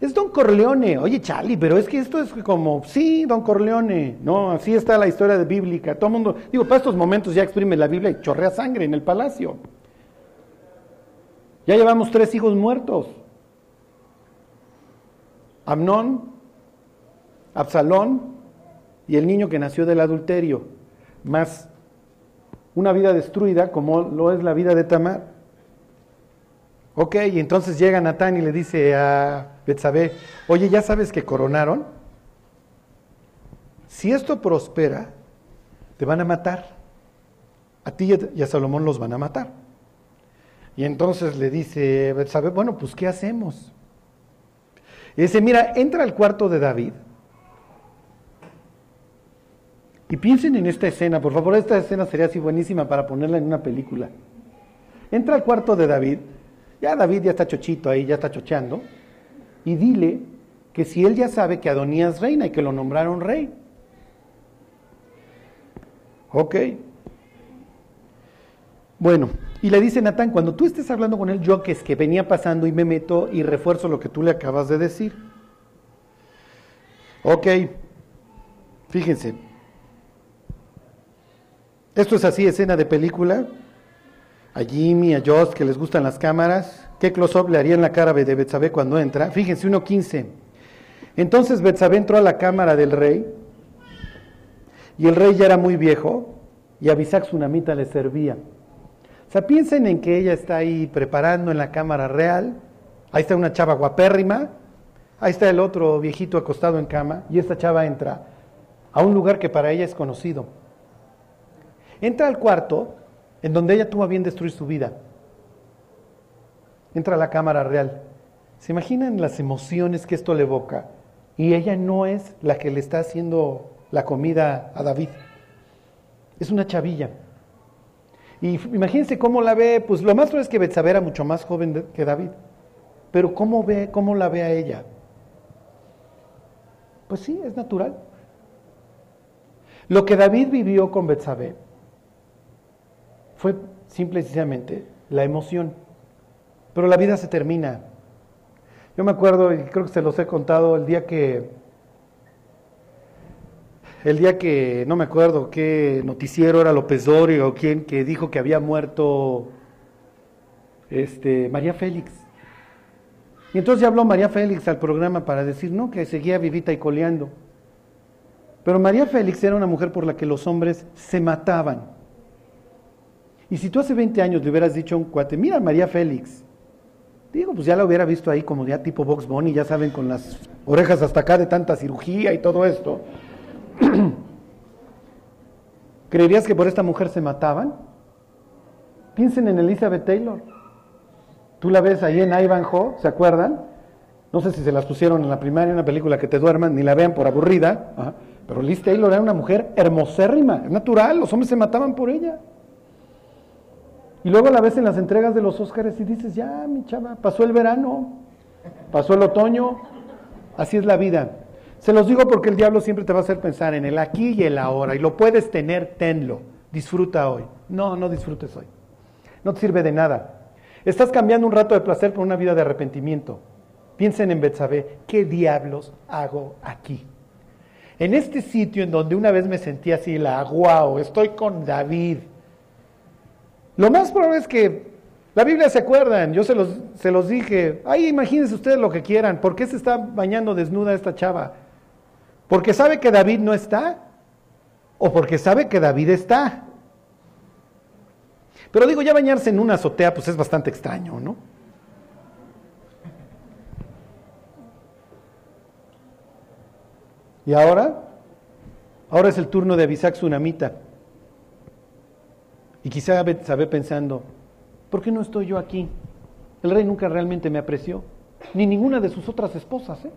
S1: Es Don Corleone. Oye, Charlie, pero es que esto es como, sí, Don Corleone. No, así está la historia de bíblica. Todo el mundo, digo, para estos momentos ya exprime la Biblia y chorrea sangre en el palacio. Ya llevamos tres hijos muertos. Amnón, Absalón y el niño que nació del adulterio más una vida destruida como lo es la vida de Tamar. Ok, y entonces llega Natán y le dice a Betsabé, oye, ¿ya sabes que coronaron? Si esto prospera, te van a matar. A ti y a Salomón los van a matar. Y entonces le dice Betsabé, bueno, pues ¿qué hacemos? Y dice, mira, entra al cuarto de David y piensen en esta escena, por favor, esta escena sería así buenísima para ponerla en una película. Entra al cuarto de David, ya David ya está chochito ahí, ya está chocheando, y dile que si él ya sabe que Adonías reina y que lo nombraron rey. Ok. Bueno, y le dice Natán, cuando tú estés hablando con él, yo que es que venía pasando y me meto y refuerzo lo que tú le acabas de decir. Ok, fíjense, esto es así, escena de película. A Jimmy, a Joss, que les gustan las cámaras. ¿Qué close-up le haría en la cara de Betsabé cuando entra? Fíjense, 1.15. Entonces Betsabé entró a la cámara del rey. Y el rey ya era muy viejo. Y Abisac Tsunamita le servía. O sea, piensen en que ella está ahí preparando en la cámara real. Ahí está una chava guapérrima. Ahí está el otro viejito acostado en cama. Y esta chava entra a un lugar que para ella es conocido Entra al cuarto en donde ella tuvo a bien destruir su vida. Entra a la cámara real. ¿Se imaginan las emociones que esto le evoca? Y ella no es la que le está haciendo la comida a David. Es una chavilla. Y imagínense cómo la ve, pues lo más probable es que Betsabé era mucho más joven que David. Pero ¿cómo ve, cómo la ve a ella? Pues sí, es natural. Lo que David vivió con Betsabé fue simple y sencillamente la emoción. Pero la vida se termina. Yo me acuerdo, y creo que se los he contado, el día que, el día que, no me acuerdo qué noticiero era López Dorio o quién, que dijo que había muerto este, María Félix. Y entonces ya habló María Félix al programa para decir, no, que seguía vivita y coleando. Pero María Félix era una mujer por la que los hombres se mataban. Y si tú hace 20 años le hubieras dicho a un cuate, mira María Félix, digo, pues ya la hubiera visto ahí como ya tipo Box Bunny, ya saben, con las orejas hasta acá de tanta cirugía y todo esto. ¿Creerías que por esta mujer se mataban? Piensen en Elizabeth Taylor. Tú la ves ahí en Ivanhoe, ¿se acuerdan? No sé si se las pusieron en la primaria, una película que te duerman, ni la vean por aburrida. Pero Liz Taylor era una mujer hermosérrima, es natural, los hombres se mataban por ella. Y luego la ves en las entregas de los Óscares y dices, ya, mi chava, pasó el verano, pasó el otoño, así es la vida. Se los digo porque el diablo siempre te va a hacer pensar en el aquí y el ahora, y lo puedes tener, tenlo. disfruta hoy. No, no disfrutes hoy. No te sirve de nada. Estás cambiando un rato de placer por una vida de arrepentimiento. Piensen en Betsabé, ¿qué diablos hago aquí? En este sitio en donde una vez me sentí así, la wow, estoy con David. Lo más probable es que la Biblia se acuerdan, yo se los, se los dije, ahí imagínense ustedes lo que quieran, ¿por qué se está bañando desnuda esta chava? ¿Porque sabe que David no está? ¿O porque sabe que David está? Pero digo, ya bañarse en una azotea pues es bastante extraño, ¿no? Y ahora, ahora es el turno de Abisac Tsunamita. Y quizá sabe pensando, ¿por qué no estoy yo aquí? El rey nunca realmente me apreció, ni ninguna de sus otras esposas. ¿eh?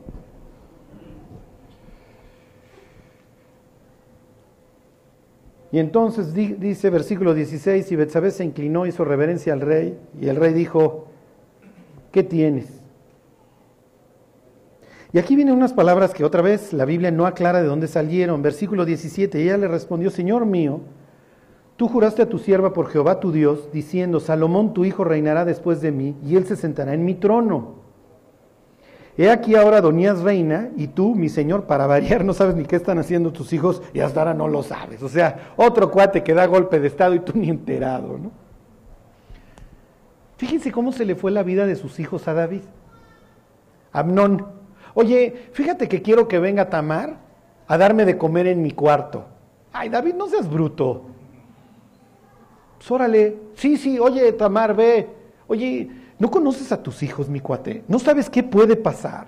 S1: Y entonces dice versículo 16, y Betsabé se inclinó, hizo reverencia al rey, y el rey dijo, ¿qué tienes? Y aquí vienen unas palabras que otra vez la Biblia no aclara de dónde salieron. Versículo 17, y ella le respondió, Señor mío, tú juraste a tu sierva por Jehová tu Dios, diciendo, Salomón tu hijo reinará después de mí, y él se sentará en mi trono. He aquí ahora Adonías reina, y tú, mi señor, para variar, no sabes ni qué están haciendo tus hijos, y hasta ahora no lo sabes. O sea, otro cuate que da golpe de estado y tú ni enterado, ¿no? Fíjense cómo se le fue la vida de sus hijos a David. Amnón, Oye, fíjate que quiero que venga Tamar a darme de comer en mi cuarto. Ay, David, no seas bruto. Pues órale, sí, sí, oye, Tamar, ve. Oye, ¿no conoces a tus hijos, mi cuate? ¿No sabes qué puede pasar?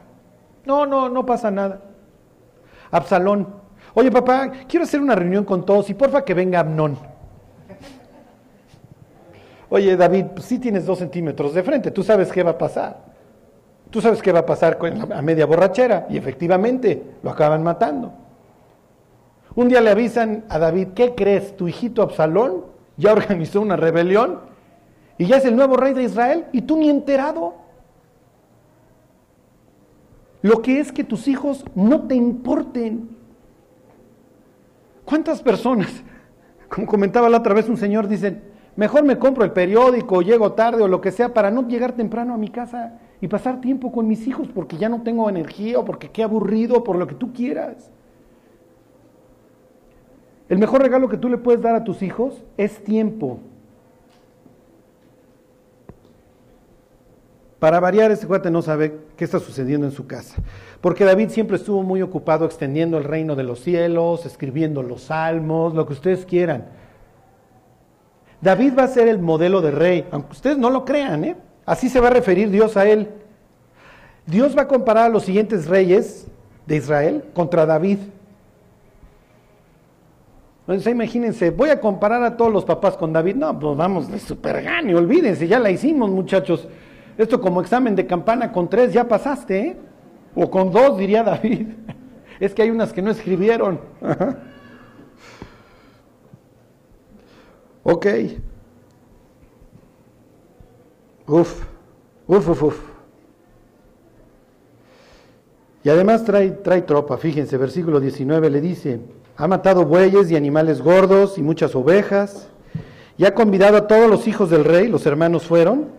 S1: No, no, no pasa nada. Absalón, oye, papá, quiero hacer una reunión con todos y porfa que venga Amnón. Oye, David, pues sí tienes dos centímetros de frente, tú sabes qué va a pasar. Tú sabes qué va a pasar con a media borrachera y efectivamente lo acaban matando. Un día le avisan a David, ¿qué crees? Tu hijito Absalón ya organizó una rebelión y ya es el nuevo rey de Israel y tú ni enterado. Lo que es que tus hijos no te importen. ¿Cuántas personas, como comentaba la otra vez un señor, dicen, mejor me compro el periódico, llego tarde o lo que sea para no llegar temprano a mi casa? y pasar tiempo con mis hijos porque ya no tengo energía o porque qué aburrido, por lo que tú quieras. El mejor regalo que tú le puedes dar a tus hijos es tiempo. Para variar, este cuate no sabe qué está sucediendo en su casa. Porque David siempre estuvo muy ocupado extendiendo el reino de los cielos, escribiendo los salmos, lo que ustedes quieran. David va a ser el modelo de rey, aunque ustedes no lo crean, ¿eh? Así se va a referir Dios a él. Dios va a comparar a los siguientes reyes de Israel contra David. Entonces imagínense, voy a comparar a todos los papás con David. No, pues vamos de super gane, olvídense, ya la hicimos muchachos. Esto como examen de campana con tres ya pasaste, ¿eh? O con dos, diría David. Es que hay unas que no escribieron. Ok. Uf, uf, uf, uf. Y además trae, trae tropa, fíjense, versículo 19 le dice, ha matado bueyes y animales gordos y muchas ovejas, y ha convidado a todos los hijos del rey, los hermanos fueron,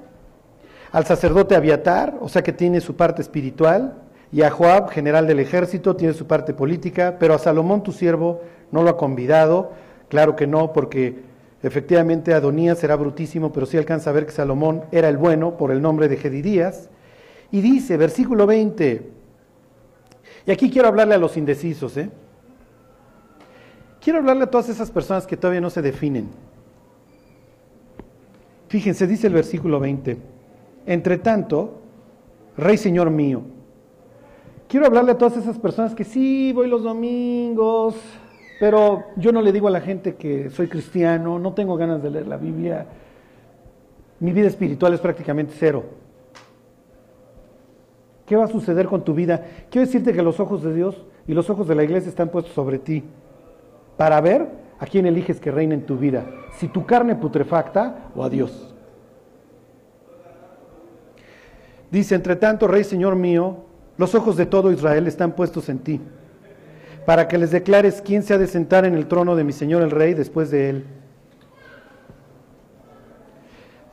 S1: al sacerdote Abiatar, o sea que tiene su parte espiritual, y a Joab, general del ejército, tiene su parte política, pero a Salomón, tu siervo, no lo ha convidado, claro que no, porque Efectivamente, Adonías será brutísimo, pero sí alcanza a ver que Salomón era el bueno por el nombre de Gedidías. Y dice, versículo 20, y aquí quiero hablarle a los indecisos, ¿eh? Quiero hablarle a todas esas personas que todavía no se definen. Fíjense, dice el versículo 20, entre tanto, Rey Señor mío, quiero hablarle a todas esas personas que sí, voy los domingos, pero yo no le digo a la gente que soy cristiano, no tengo ganas de leer la Biblia. Mi vida espiritual es prácticamente cero. ¿Qué va a suceder con tu vida? Quiero decirte que los ojos de Dios y los ojos de la iglesia están puestos sobre ti para ver a quién eliges que reine en tu vida, si tu carne putrefacta o a Dios. Dice, entre tanto, Rey Señor mío, los ojos de todo Israel están puestos en ti, para que les declares quién se ha de sentar en el trono de mi Señor el Rey después de él.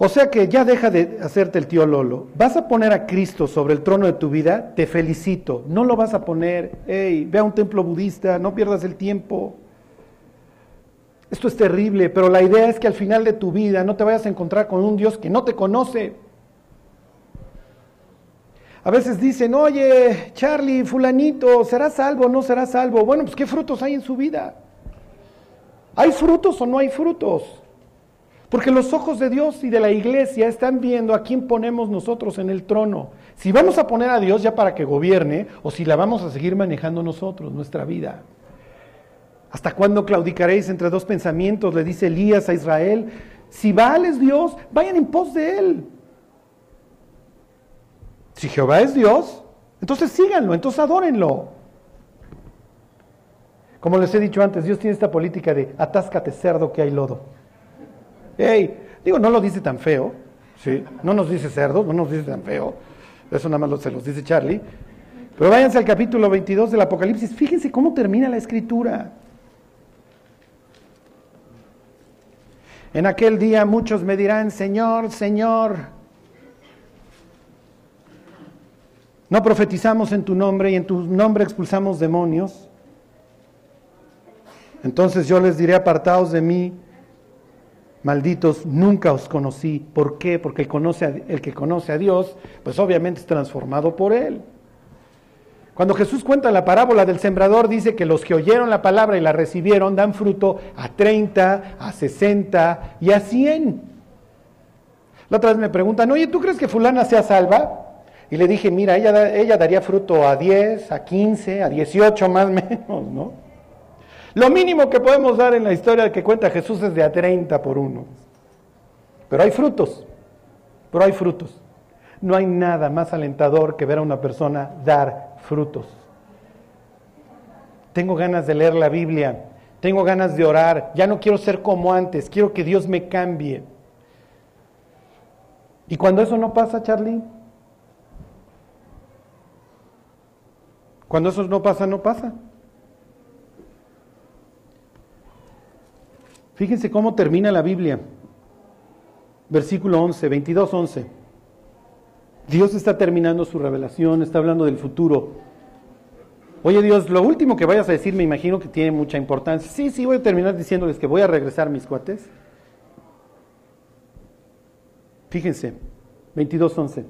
S1: O sea que ya deja de hacerte el tío Lolo. ¿Vas a poner a Cristo sobre el trono de tu vida? Te felicito. No lo vas a poner, hey, ve a un templo budista, no pierdas el tiempo. Esto es terrible, pero la idea es que al final de tu vida no te vayas a encontrar con un Dios que no te conoce. A veces dicen, oye, Charlie, fulanito, ¿será salvo o no será salvo? Bueno, pues ¿qué frutos hay en su vida? ¿Hay frutos o no hay frutos? Porque los ojos de Dios y de la iglesia están viendo a quién ponemos nosotros en el trono. Si vamos a poner a Dios ya para que gobierne o si la vamos a seguir manejando nosotros, nuestra vida. ¿Hasta cuándo claudicaréis entre dos pensamientos? Le dice Elías a Israel. Si Baal es Dios, vayan en pos de él. Si Jehová es Dios, entonces síganlo, entonces adórenlo. Como les he dicho antes, Dios tiene esta política de atáscate cerdo que hay lodo. Hey, digo, no lo dice tan feo, ¿sí? No nos dice cerdos, no nos dice tan feo. Eso nada más se los dice Charlie. Pero váyanse al capítulo 22 del Apocalipsis. Fíjense cómo termina la escritura. En aquel día muchos me dirán, Señor, Señor, no profetizamos en tu nombre y en tu nombre expulsamos demonios. Entonces yo les diré, apartados de mí, malditos, nunca os conocí. ¿Por qué? Porque el, conoce el que conoce a Dios, pues obviamente es transformado por Él. Cuando Jesús cuenta la parábola del sembrador, dice que los que oyeron la palabra y la recibieron dan fruto a 30, a 60 y a 100. La otra vez me preguntan, oye, ¿tú crees que fulana sea salva? Y le dije, mira, ella, ella daría fruto a 10, a 15, a 18 más o menos, ¿no? Lo mínimo que podemos dar en la historia que cuenta Jesús es de a 30 por uno. Pero hay frutos, pero hay frutos. No hay nada más alentador que ver a una persona dar frutos. Tengo ganas de leer la Biblia, tengo ganas de orar, ya no quiero ser como antes, quiero que Dios me cambie. Y cuando eso no pasa, Charlie, cuando eso no pasa, no pasa. Fíjense cómo termina la Biblia. Versículo 11, 22, 11. Dios está terminando su revelación, está hablando del futuro. Oye Dios, lo último que vayas a decir me imagino que tiene mucha importancia. Sí, sí, voy a terminar diciéndoles que voy a regresar mis cuates. Fíjense, 22.11.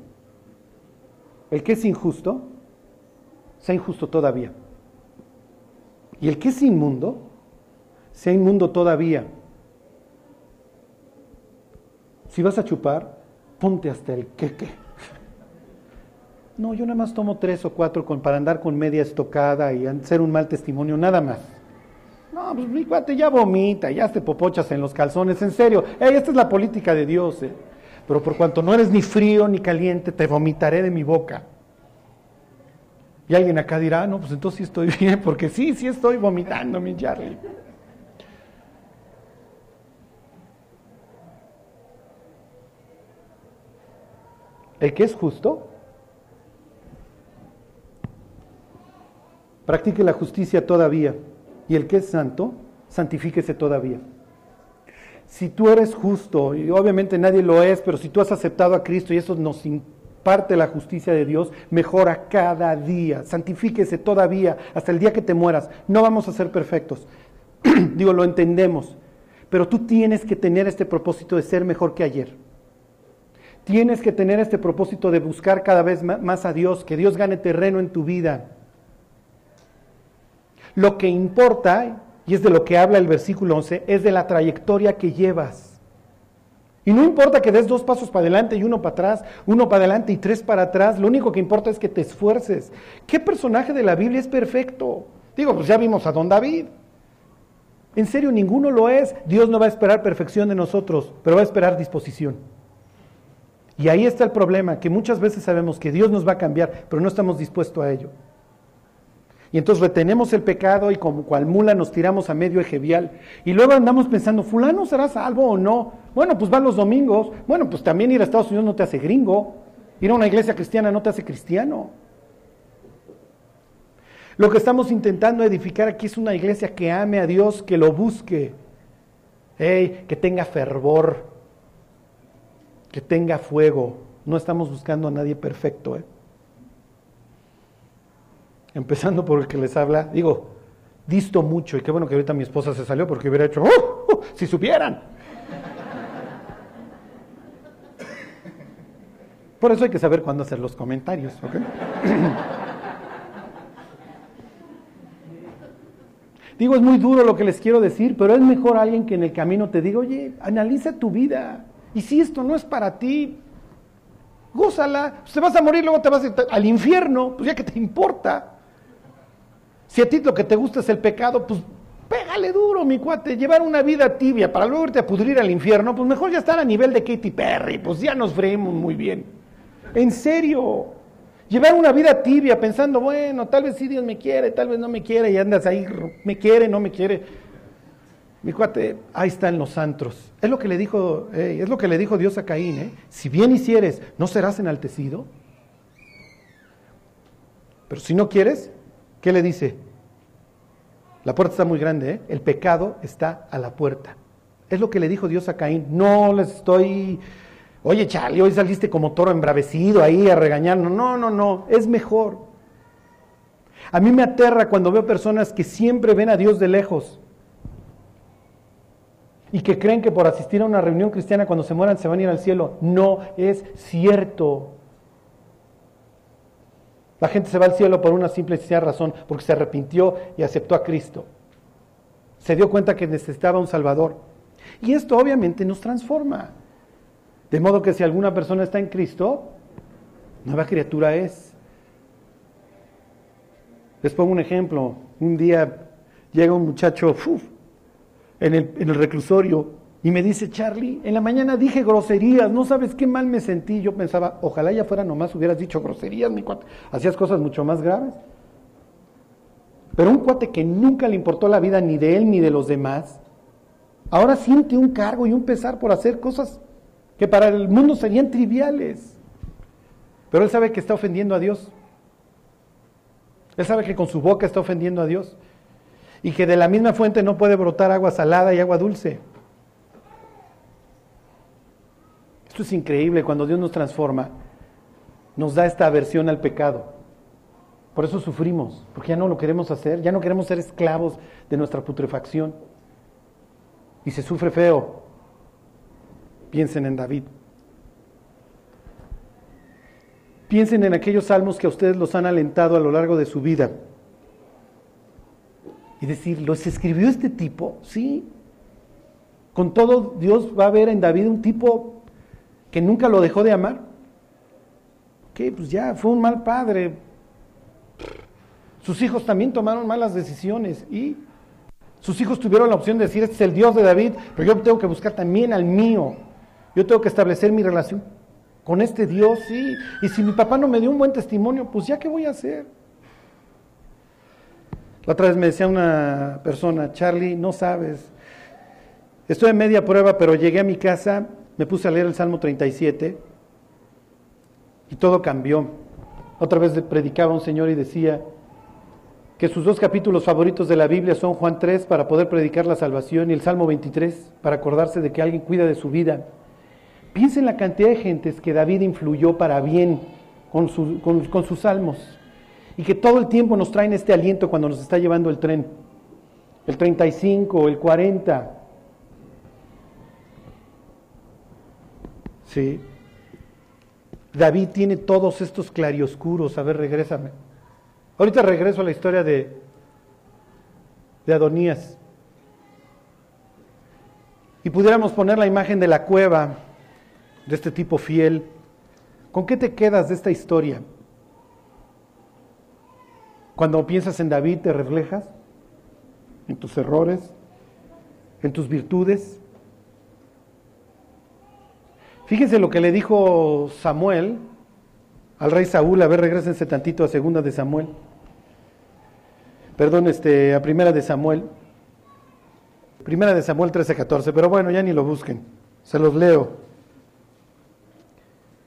S1: El que es injusto, sea injusto todavía. Y el que es inmundo, sea inmundo todavía. Si vas a chupar, ponte hasta el queque. No, yo nada más tomo tres o cuatro con, para andar con media estocada y ser un mal testimonio, nada más. No, pues mi cuate ya vomita, ya te popochas en los calzones, en serio. esta es la política de Dios, eh. Pero por cuanto no eres ni frío ni caliente, te vomitaré de mi boca. Y alguien acá dirá, no, pues entonces sí estoy bien, porque sí, sí estoy vomitando, mi Charlie. El que es justo, practique la justicia todavía. Y el que es santo, santifíquese todavía. Si tú eres justo, y obviamente nadie lo es, pero si tú has aceptado a Cristo y eso nos imparte la justicia de Dios, mejora cada día, santifíquese todavía hasta el día que te mueras. No vamos a ser perfectos, digo, lo entendemos, pero tú tienes que tener este propósito de ser mejor que ayer. Tienes que tener este propósito de buscar cada vez más a Dios, que Dios gane terreno en tu vida. Lo que importa, y es de lo que habla el versículo 11, es de la trayectoria que llevas. Y no importa que des dos pasos para adelante y uno para atrás, uno para adelante y tres para atrás, lo único que importa es que te esfuerces. ¿Qué personaje de la Biblia es perfecto? Digo, pues ya vimos a don David. En serio, ninguno lo es. Dios no va a esperar perfección de nosotros, pero va a esperar disposición. Y ahí está el problema, que muchas veces sabemos que Dios nos va a cambiar, pero no estamos dispuestos a ello. Y entonces retenemos el pecado y como cual mula nos tiramos a medio eje vial. Y luego andamos pensando, fulano será salvo o no. Bueno, pues va los domingos. Bueno, pues también ir a Estados Unidos no te hace gringo. Ir a una iglesia cristiana no te hace cristiano. Lo que estamos intentando edificar aquí es una iglesia que ame a Dios, que lo busque, que tenga fervor, que tenga fuego. No estamos buscando a nadie perfecto. ¿eh? Empezando por el que les habla, digo, disto mucho, y qué bueno que ahorita mi esposa se salió porque hubiera hecho, ¡Oh! ¡Oh! si supieran. Por eso hay que saber cuándo hacer los comentarios. ¿ok? Digo, es muy duro lo que les quiero decir, pero es mejor alguien que en el camino te diga, oye, analiza tu vida. Y si esto no es para ti, gózala. Pues te vas a morir, luego te vas al infierno, pues ya que te importa. Si a ti lo que te gusta es el pecado, pues pégale duro, mi cuate. Llevar una vida tibia para luego irte a pudrir al infierno, pues mejor ya estar a nivel de Katy Perry, pues ya nos freímos muy bien. En serio. Llevar una vida tibia pensando, bueno, tal vez sí Dios me quiere, tal vez no me quiere, y andas ahí, me quiere, no me quiere. Mi cuate, ahí están los antros. Es lo que le dijo, es lo que le dijo Dios a Caín, ¿eh? Si bien hicieres, ¿no serás enaltecido? Pero si no quieres, ¿qué le dice? La puerta está muy grande, ¿eh? El pecado está a la puerta. Es lo que le dijo Dios a Caín. No les estoy Oye, Charlie, hoy saliste como toro embravecido ahí a regañarnos. No, no, no, es mejor. A mí me aterra cuando veo personas que siempre ven a Dios de lejos y que creen que por asistir a una reunión cristiana cuando se mueran se van a ir al cielo. No es cierto. La gente se va al cielo por una simple y sencilla razón, porque se arrepintió y aceptó a Cristo. Se dio cuenta que necesitaba un Salvador. Y esto obviamente nos transforma. De modo que si alguna persona está en Cristo, nueva criatura es. Les pongo un ejemplo. Un día llega un muchacho en, el, en el reclusorio y me dice, Charlie, en la mañana dije groserías, no sabes qué mal me sentí. Yo pensaba, ojalá ya fuera nomás hubieras dicho groserías, mi cuate. Hacías cosas mucho más graves. Pero un cuate que nunca le importó la vida ni de él ni de los demás, ahora siente un cargo y un pesar por hacer cosas que para el mundo serían triviales. Pero él sabe que está ofendiendo a Dios. Él sabe que con su boca está ofendiendo a Dios. Y que de la misma fuente no puede brotar agua salada y agua dulce. Esto es increíble cuando Dios nos transforma. Nos da esta aversión al pecado. Por eso sufrimos, porque ya no lo queremos hacer, ya no queremos ser esclavos de nuestra putrefacción. Y se sufre feo. Piensen en David. Piensen en aquellos salmos que a ustedes los han alentado a lo largo de su vida. Y decir, ¿los escribió este tipo? Sí. Con todo, Dios va a ver en David un tipo que nunca lo dejó de amar. Que pues ya fue un mal padre. Sus hijos también tomaron malas decisiones y sus hijos tuvieron la opción de decir, este es el Dios de David, pero yo tengo que buscar también al mío. Yo tengo que establecer mi relación con este Dios, sí. Y si mi papá no me dio un buen testimonio, pues ya qué voy a hacer. La otra vez me decía una persona, Charlie, no sabes, estoy en media prueba, pero llegué a mi casa, me puse a leer el Salmo 37 y todo cambió. Otra vez predicaba un señor y decía que sus dos capítulos favoritos de la Biblia son Juan 3 para poder predicar la salvación y el Salmo 23 para acordarse de que alguien cuida de su vida. Piensa en la cantidad de gentes que David influyó para bien con, sus salmos y que todo el tiempo nos traen este aliento cuando nos está llevando el tren. El 35, el 40. Sí. David tiene todos estos clarioscuros. A ver, regrésame. Ahorita regreso a la historia de, de Adonías. Y pudiéramos poner la imagen de la cueva de este tipo fiel. ¿Con qué te quedas de esta historia? Cuando piensas en David, ¿te reflejas? ¿En tus errores? ¿En tus virtudes? Fíjense lo que le dijo Samuel al rey Saúl. A ver, regresense tantito a segunda de Samuel. Perdón, este, a primera de Samuel. Primera de Samuel 13-14, pero bueno, ya ni lo busquen. Se los leo.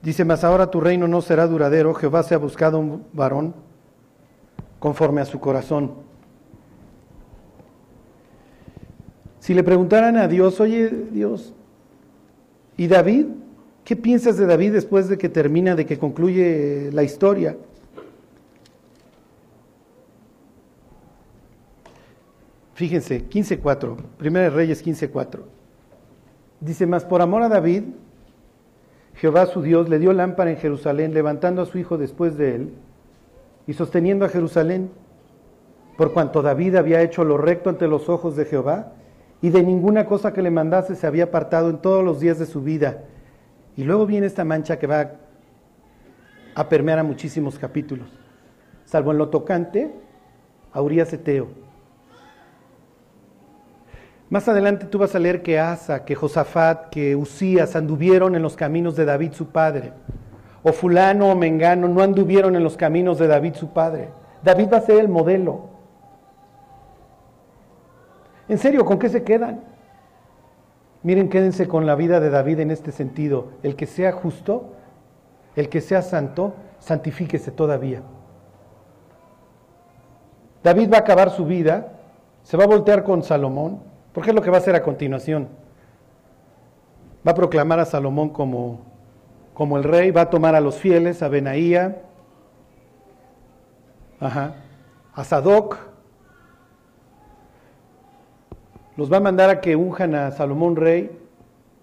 S1: Dice, mas ahora tu reino no será duradero, Jehová se ha buscado un varón conforme a su corazón. Si le preguntaran a Dios, oye Dios, ¿y David? ¿Qué piensas de David después de que termina, de que concluye la historia? Fíjense, 15.4, Primera Reyes 15.4. Dice, más por amor a David, Jehová su Dios le dio lámpara en Jerusalén, levantando a su hijo después de él y sosteniendo a Jerusalén, por cuanto David había hecho lo recto ante los ojos de Jehová, y de ninguna cosa que le mandase se había apartado en todos los días de su vida. Y luego viene esta mancha que va a permear a muchísimos capítulos, salvo en lo tocante a Urias Eteo más adelante tú vas a leer que Asa, que Josafat, que Usías anduvieron en los caminos de David su padre. O fulano o mengano no anduvieron en los caminos de David su padre. David va a ser el modelo. En serio, ¿con qué se quedan? Miren, quédense con la vida de David en este sentido. El que sea justo, el que sea santo, santifíquese todavía. David va a acabar su vida, se va a voltear con Salomón, porque es lo que va a hacer a continuación. Va a proclamar a Salomón como, como el rey, va a tomar a los fieles, a Benaía, a Sadoc, los va a mandar a que unjan a Salomón rey,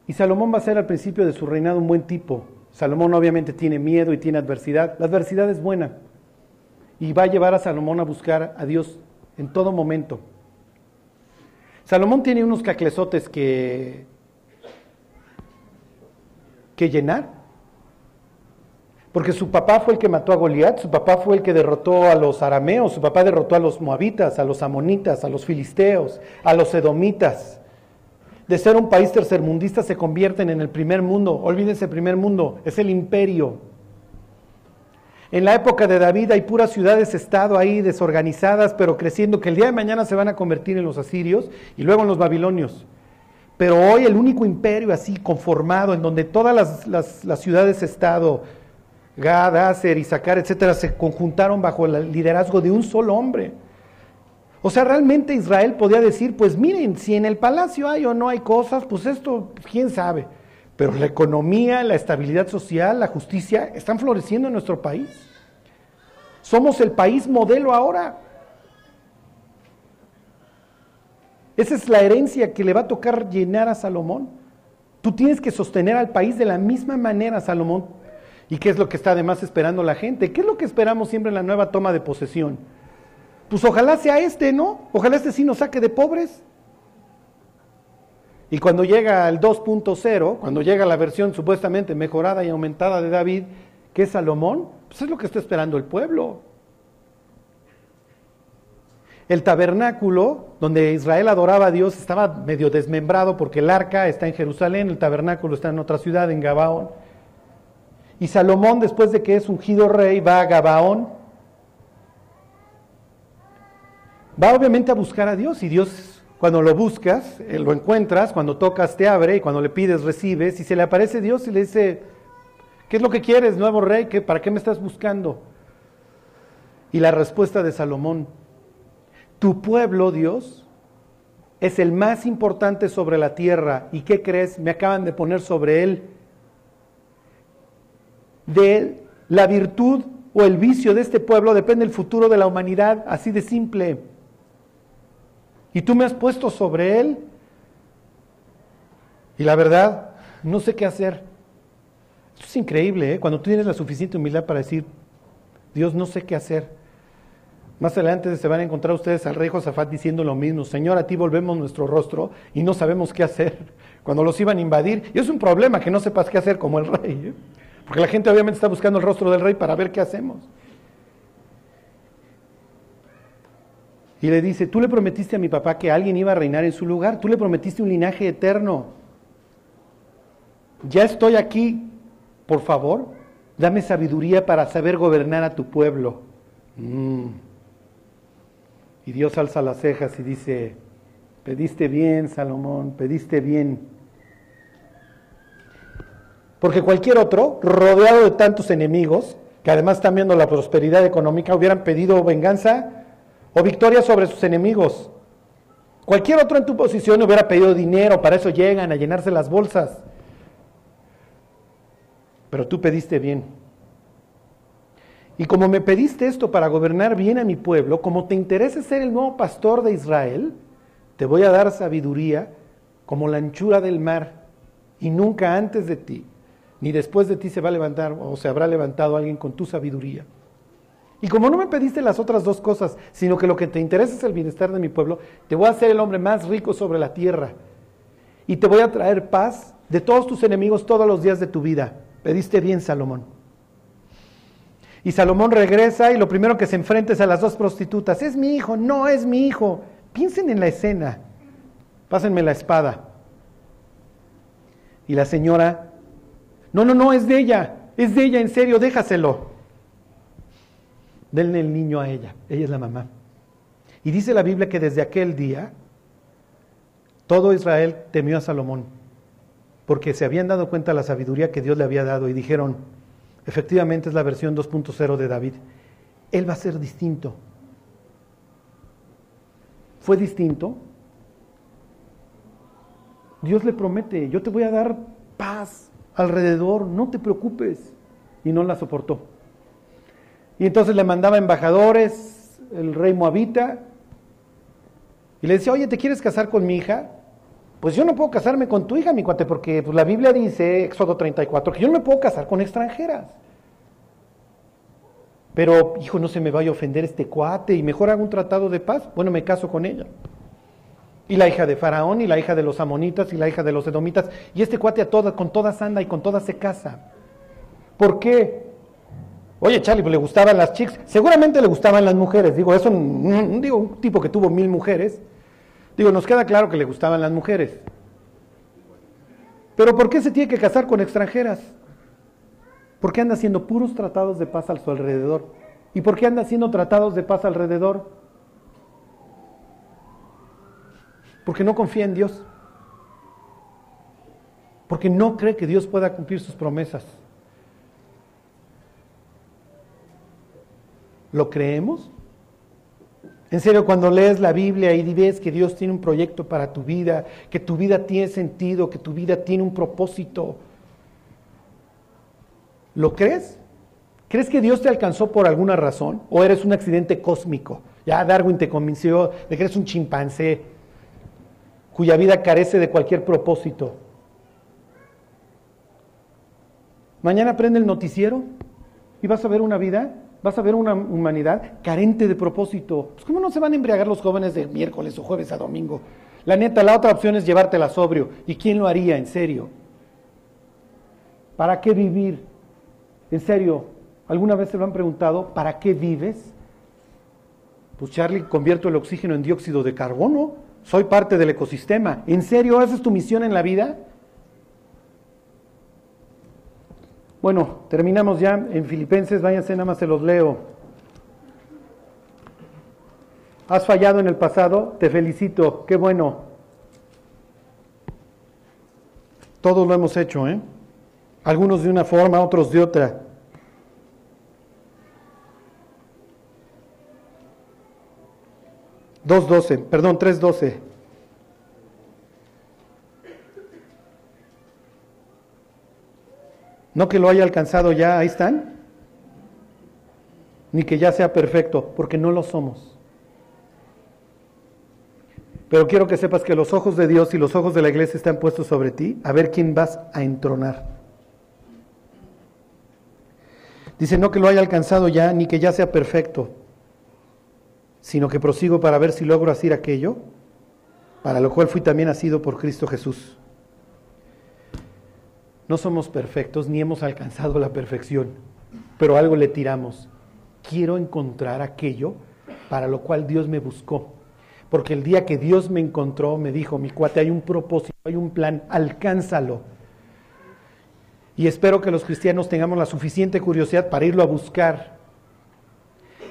S1: y Salomón va a ser al principio de su reinado un buen tipo. Salomón obviamente tiene miedo y tiene adversidad. La adversidad es buena. Y va a llevar a Salomón a buscar a Dios en todo momento. Salomón tiene unos caclesotes que, que llenar. Porque su papá fue el que mató a Goliat, su papá fue el que derrotó a los arameos, su papá derrotó a los moabitas, a los amonitas, a los filisteos, a los edomitas. De ser un país tercermundista se convierten en el primer mundo. Olvídense, primer mundo, es el imperio. En la época de David hay puras ciudades-estado ahí desorganizadas, pero creciendo, que el día de mañana se van a convertir en los asirios y luego en los babilonios. Pero hoy el único imperio así conformado, en donde todas las, ciudades-estado, Gad, Aser, Isaacar, etcétera, se conjuntaron bajo el liderazgo de un solo hombre. O sea, realmente Israel podía decir, pues miren, si en el palacio hay o no hay cosas, pues esto, quién sabe. Pero la economía, la estabilidad social, la justicia están floreciendo en nuestro país. Somos el país modelo ahora. Esa es la herencia que le va a tocar llenar a Salomón. Tú tienes que sostener al país de la misma manera, Salomón. ¿Y qué es lo que está además esperando la gente? ¿Qué es lo que esperamos siempre en la nueva toma de posesión? Pues ojalá sea este, ¿no? Ojalá este sí nos saque de pobres. Y cuando llega el 2.0, cuando llega la versión supuestamente mejorada y aumentada de David, que es Salomón, pues es lo que está esperando el pueblo. El tabernáculo, donde Israel adoraba a Dios, estaba medio desmembrado porque el arca está en Jerusalén, el tabernáculo está en otra ciudad, en Gabaón. Y Salomón, después de que es ungido rey, va a Gabaón. Va obviamente a buscar a Dios y Dios cuando lo buscas, eh, lo encuentras, cuando tocas te abre y cuando le pides recibes y se le aparece Dios y le dice, ¿qué es lo que quieres, nuevo rey? ¿Para qué me estás buscando? Y la respuesta de Salomón, tu pueblo, Dios, es el más importante sobre la tierra. ¿Y qué crees? Me acaban de poner sobre él. De la virtud o el vicio de este pueblo depende del futuro de la humanidad, así de simple y tú me has puesto sobre él. Y la verdad, no sé qué hacer. Esto es increíble, ¿eh? cuando tú tienes la suficiente humildad para decir, Dios, no sé qué hacer. Más adelante se van a encontrar ustedes al rey Josafat diciendo lo mismo, Señor, a ti volvemos nuestro rostro y no sabemos qué hacer. Cuando los iban a invadir, y es un problema que no sepas qué hacer como el rey, ¿eh? Porque la gente obviamente está buscando el rostro del rey para ver qué hacemos. Y le dice, tú le prometiste a mi papá que alguien iba a reinar en su lugar, tú le prometiste un linaje eterno. Ya estoy aquí, por favor, dame sabiduría para saber gobernar a tu pueblo. Mm. Y Dios alza las cejas y dice, pediste bien, Salomón, pediste bien. Porque cualquier otro, rodeado de tantos enemigos, que además están viendo la prosperidad económica, hubieran pedido venganza o victoria sobre sus enemigos. Cualquier otro en tu posición hubiera pedido dinero, para eso llegan a llenarse las bolsas. pero tú pediste bien. Y como me pediste esto para gobernar bien a mi pueblo, como te interesa ser el nuevo pastor de Israel, te voy a dar sabiduría como la anchura del mar, y nunca antes de ti, ni después de ti se va a levantar o se habrá levantado alguien con tu sabiduría. Y como no me pediste las otras dos cosas, sino que lo que te interesa es el bienestar de mi pueblo, te voy a hacer el hombre más rico sobre la tierra. Y te voy a traer paz de todos tus enemigos todos los días de tu vida. Pediste bien, Salomón. Y Salomón regresa y lo primero que se enfrenta es a las dos prostitutas. Es mi hijo, no es mi hijo. Piensen en la escena. Pásenme la espada. Y la señora, no, no, no, es de ella, es de ella, en serio, déjaselo. Denle el niño a ella, ella es la mamá. Y dice la Biblia que desde aquel día todo Israel temió a Salomón, porque se habían dado cuenta de la sabiduría que Dios le había dado y dijeron, efectivamente es la versión 2.0 de David, él va a ser distinto. ¿Fue distinto? Dios le promete, yo te voy a dar paz alrededor, no te preocupes. Y no la soportó. Y entonces le mandaba embajadores, el rey Moabita, y le decía, oye, ¿te quieres casar con mi hija? Pues yo no puedo casarme con tu hija, mi cuate, porque pues, la Biblia dice, Éxodo 34, que yo no me puedo casar con extranjeras. Pero, hijo, no se me vaya a ofender este cuate y mejor hago un tratado de paz. Bueno, me caso con ella. Y la hija de Faraón, y la hija de los amonitas, y la hija de los edomitas. Y este cuate a todas, con todas anda y con todas se casa. ¿Por qué? Oye, Charlie, pues le gustaban las chicas. Seguramente le gustaban las mujeres. Digo, eso, digo, un tipo que tuvo mil mujeres. Digo, nos queda claro que le gustaban las mujeres. Pero ¿por qué se tiene que casar con extranjeras? ¿Por qué anda haciendo puros tratados de paz a su alrededor? ¿Y por qué anda haciendo tratados de paz alrededor? Porque no confía en Dios. Porque no cree que Dios pueda cumplir sus promesas. ¿Lo creemos? En serio, cuando lees la Biblia y ves que Dios tiene un proyecto para tu vida, que tu vida tiene sentido, que tu vida tiene un propósito, ¿lo crees? ¿Crees que Dios te alcanzó por alguna razón? ¿O eres un accidente cósmico? Ya Darwin te convenció de que eres un chimpancé cuya vida carece de cualquier propósito. Mañana prende el noticiero y vas a ver una vida vas a ver una humanidad carente de propósito. Pues, ¿Cómo no se van a embriagar los jóvenes de miércoles o jueves a domingo? La neta, la otra opción es llevártela sobrio. ¿Y quién lo haría, en serio? ¿Para qué vivir? En serio, ¿alguna vez se lo han preguntado? ¿Para qué vives? Pues Charlie, convierto el oxígeno en dióxido de carbono. Soy parte del ecosistema. ¿En serio? ¿Esa es tu misión en la vida? Bueno, terminamos ya en Filipenses, váyanse, nada más se los leo. Has fallado en el pasado, te felicito, qué bueno. Todos lo hemos hecho, ¿eh? Algunos de una forma, otros de otra. Dos doce, perdón, tres doce. No que lo haya alcanzado ya, ahí están. Ni que ya sea perfecto, porque no lo somos. Pero quiero que sepas que los ojos de Dios y los ojos de la iglesia están puestos sobre ti, a ver quién vas a entronar. Dice, no que lo haya alcanzado ya, ni que ya sea perfecto, sino que prosigo para ver si logro hacer aquello, para lo cual fui también nacido por Cristo Jesús. No somos perfectos ni hemos alcanzado la perfección, pero algo le tiramos. Quiero encontrar aquello para lo cual Dios me buscó. Porque el día que Dios me encontró, me dijo, mi cuate, hay un propósito, hay un plan, alcánzalo. Y espero que los cristianos tengamos la suficiente curiosidad para irlo a buscar.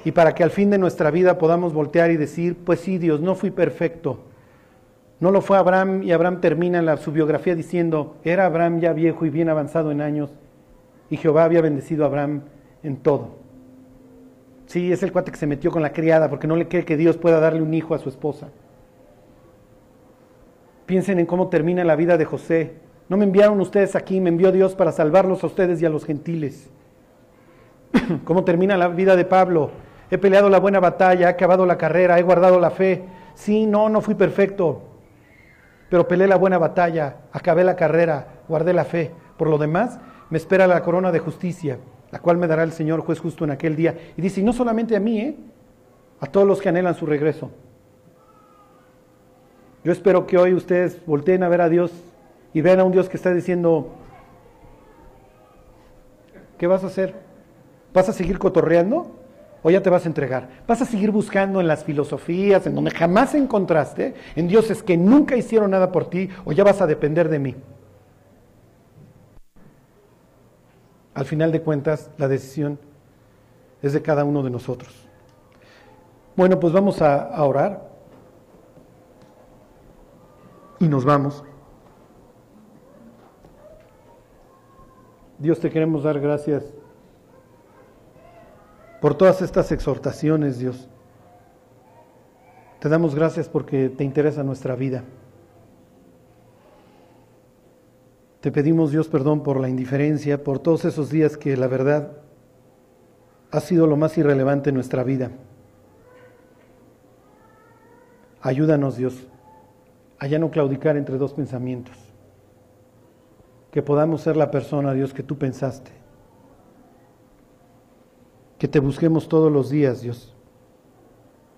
S1: Y para que al fin de nuestra vida podamos voltear y decir, pues sí, Dios, no fui perfecto, no lo fue Abraham y Abraham termina su biografía diciendo, era Abraham ya viejo y bien avanzado en años y Jehová había bendecido a Abraham en todo. Sí, es el cuate que se metió con la criada porque no le cree que Dios pueda darle un hijo a su esposa. Piensen en cómo termina la vida de José. No me enviaron ustedes aquí, me envió Dios para salvarlos a ustedes y a los gentiles. ¿Cómo termina la vida de Pablo? He peleado la buena batalla, he acabado la carrera, he guardado la fe. Sí, no, no fui perfecto, pero peleé la buena batalla, acabé la carrera, guardé la fe. Por lo demás, me espera la corona de justicia, la cual me dará el Señor juez justo en aquel día. Y dice, y no solamente a mí, ¿eh? a todos los que anhelan su regreso. Yo espero que hoy ustedes volteen a ver a Dios y vean a un Dios que está diciendo, ¿qué vas a hacer? ¿Vas a seguir cotorreando? ¿O ya te vas a entregar? ¿Vas a seguir buscando en las filosofías, en donde jamás encontraste, en dioses que nunca hicieron nada por ti, o ya vas a depender de mí? Al final de cuentas, la decisión es de cada uno de nosotros. Bueno, pues vamos a, a orar y nos vamos. Dios te queremos dar gracias por todas estas exhortaciones, Dios. Te damos gracias porque te interesa nuestra vida. Te pedimos, Dios, perdón por la indiferencia, por todos esos días que la verdad ha sido lo más irrelevante en nuestra vida. Ayúdanos, Dios, a ya no claudicar entre dos pensamientos. Que podamos ser la persona, Dios, que tú pensaste que te busquemos todos los días, Dios,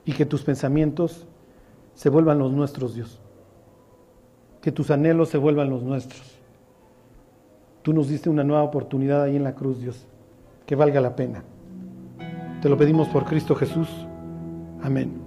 S1: y que tus pensamientos se vuelvan los nuestros, Dios, que tus anhelos se vuelvan los nuestros. Tú nos diste una nueva oportunidad ahí en la cruz, Dios, que valga la pena. Te lo pedimos por Cristo Jesús. Amén.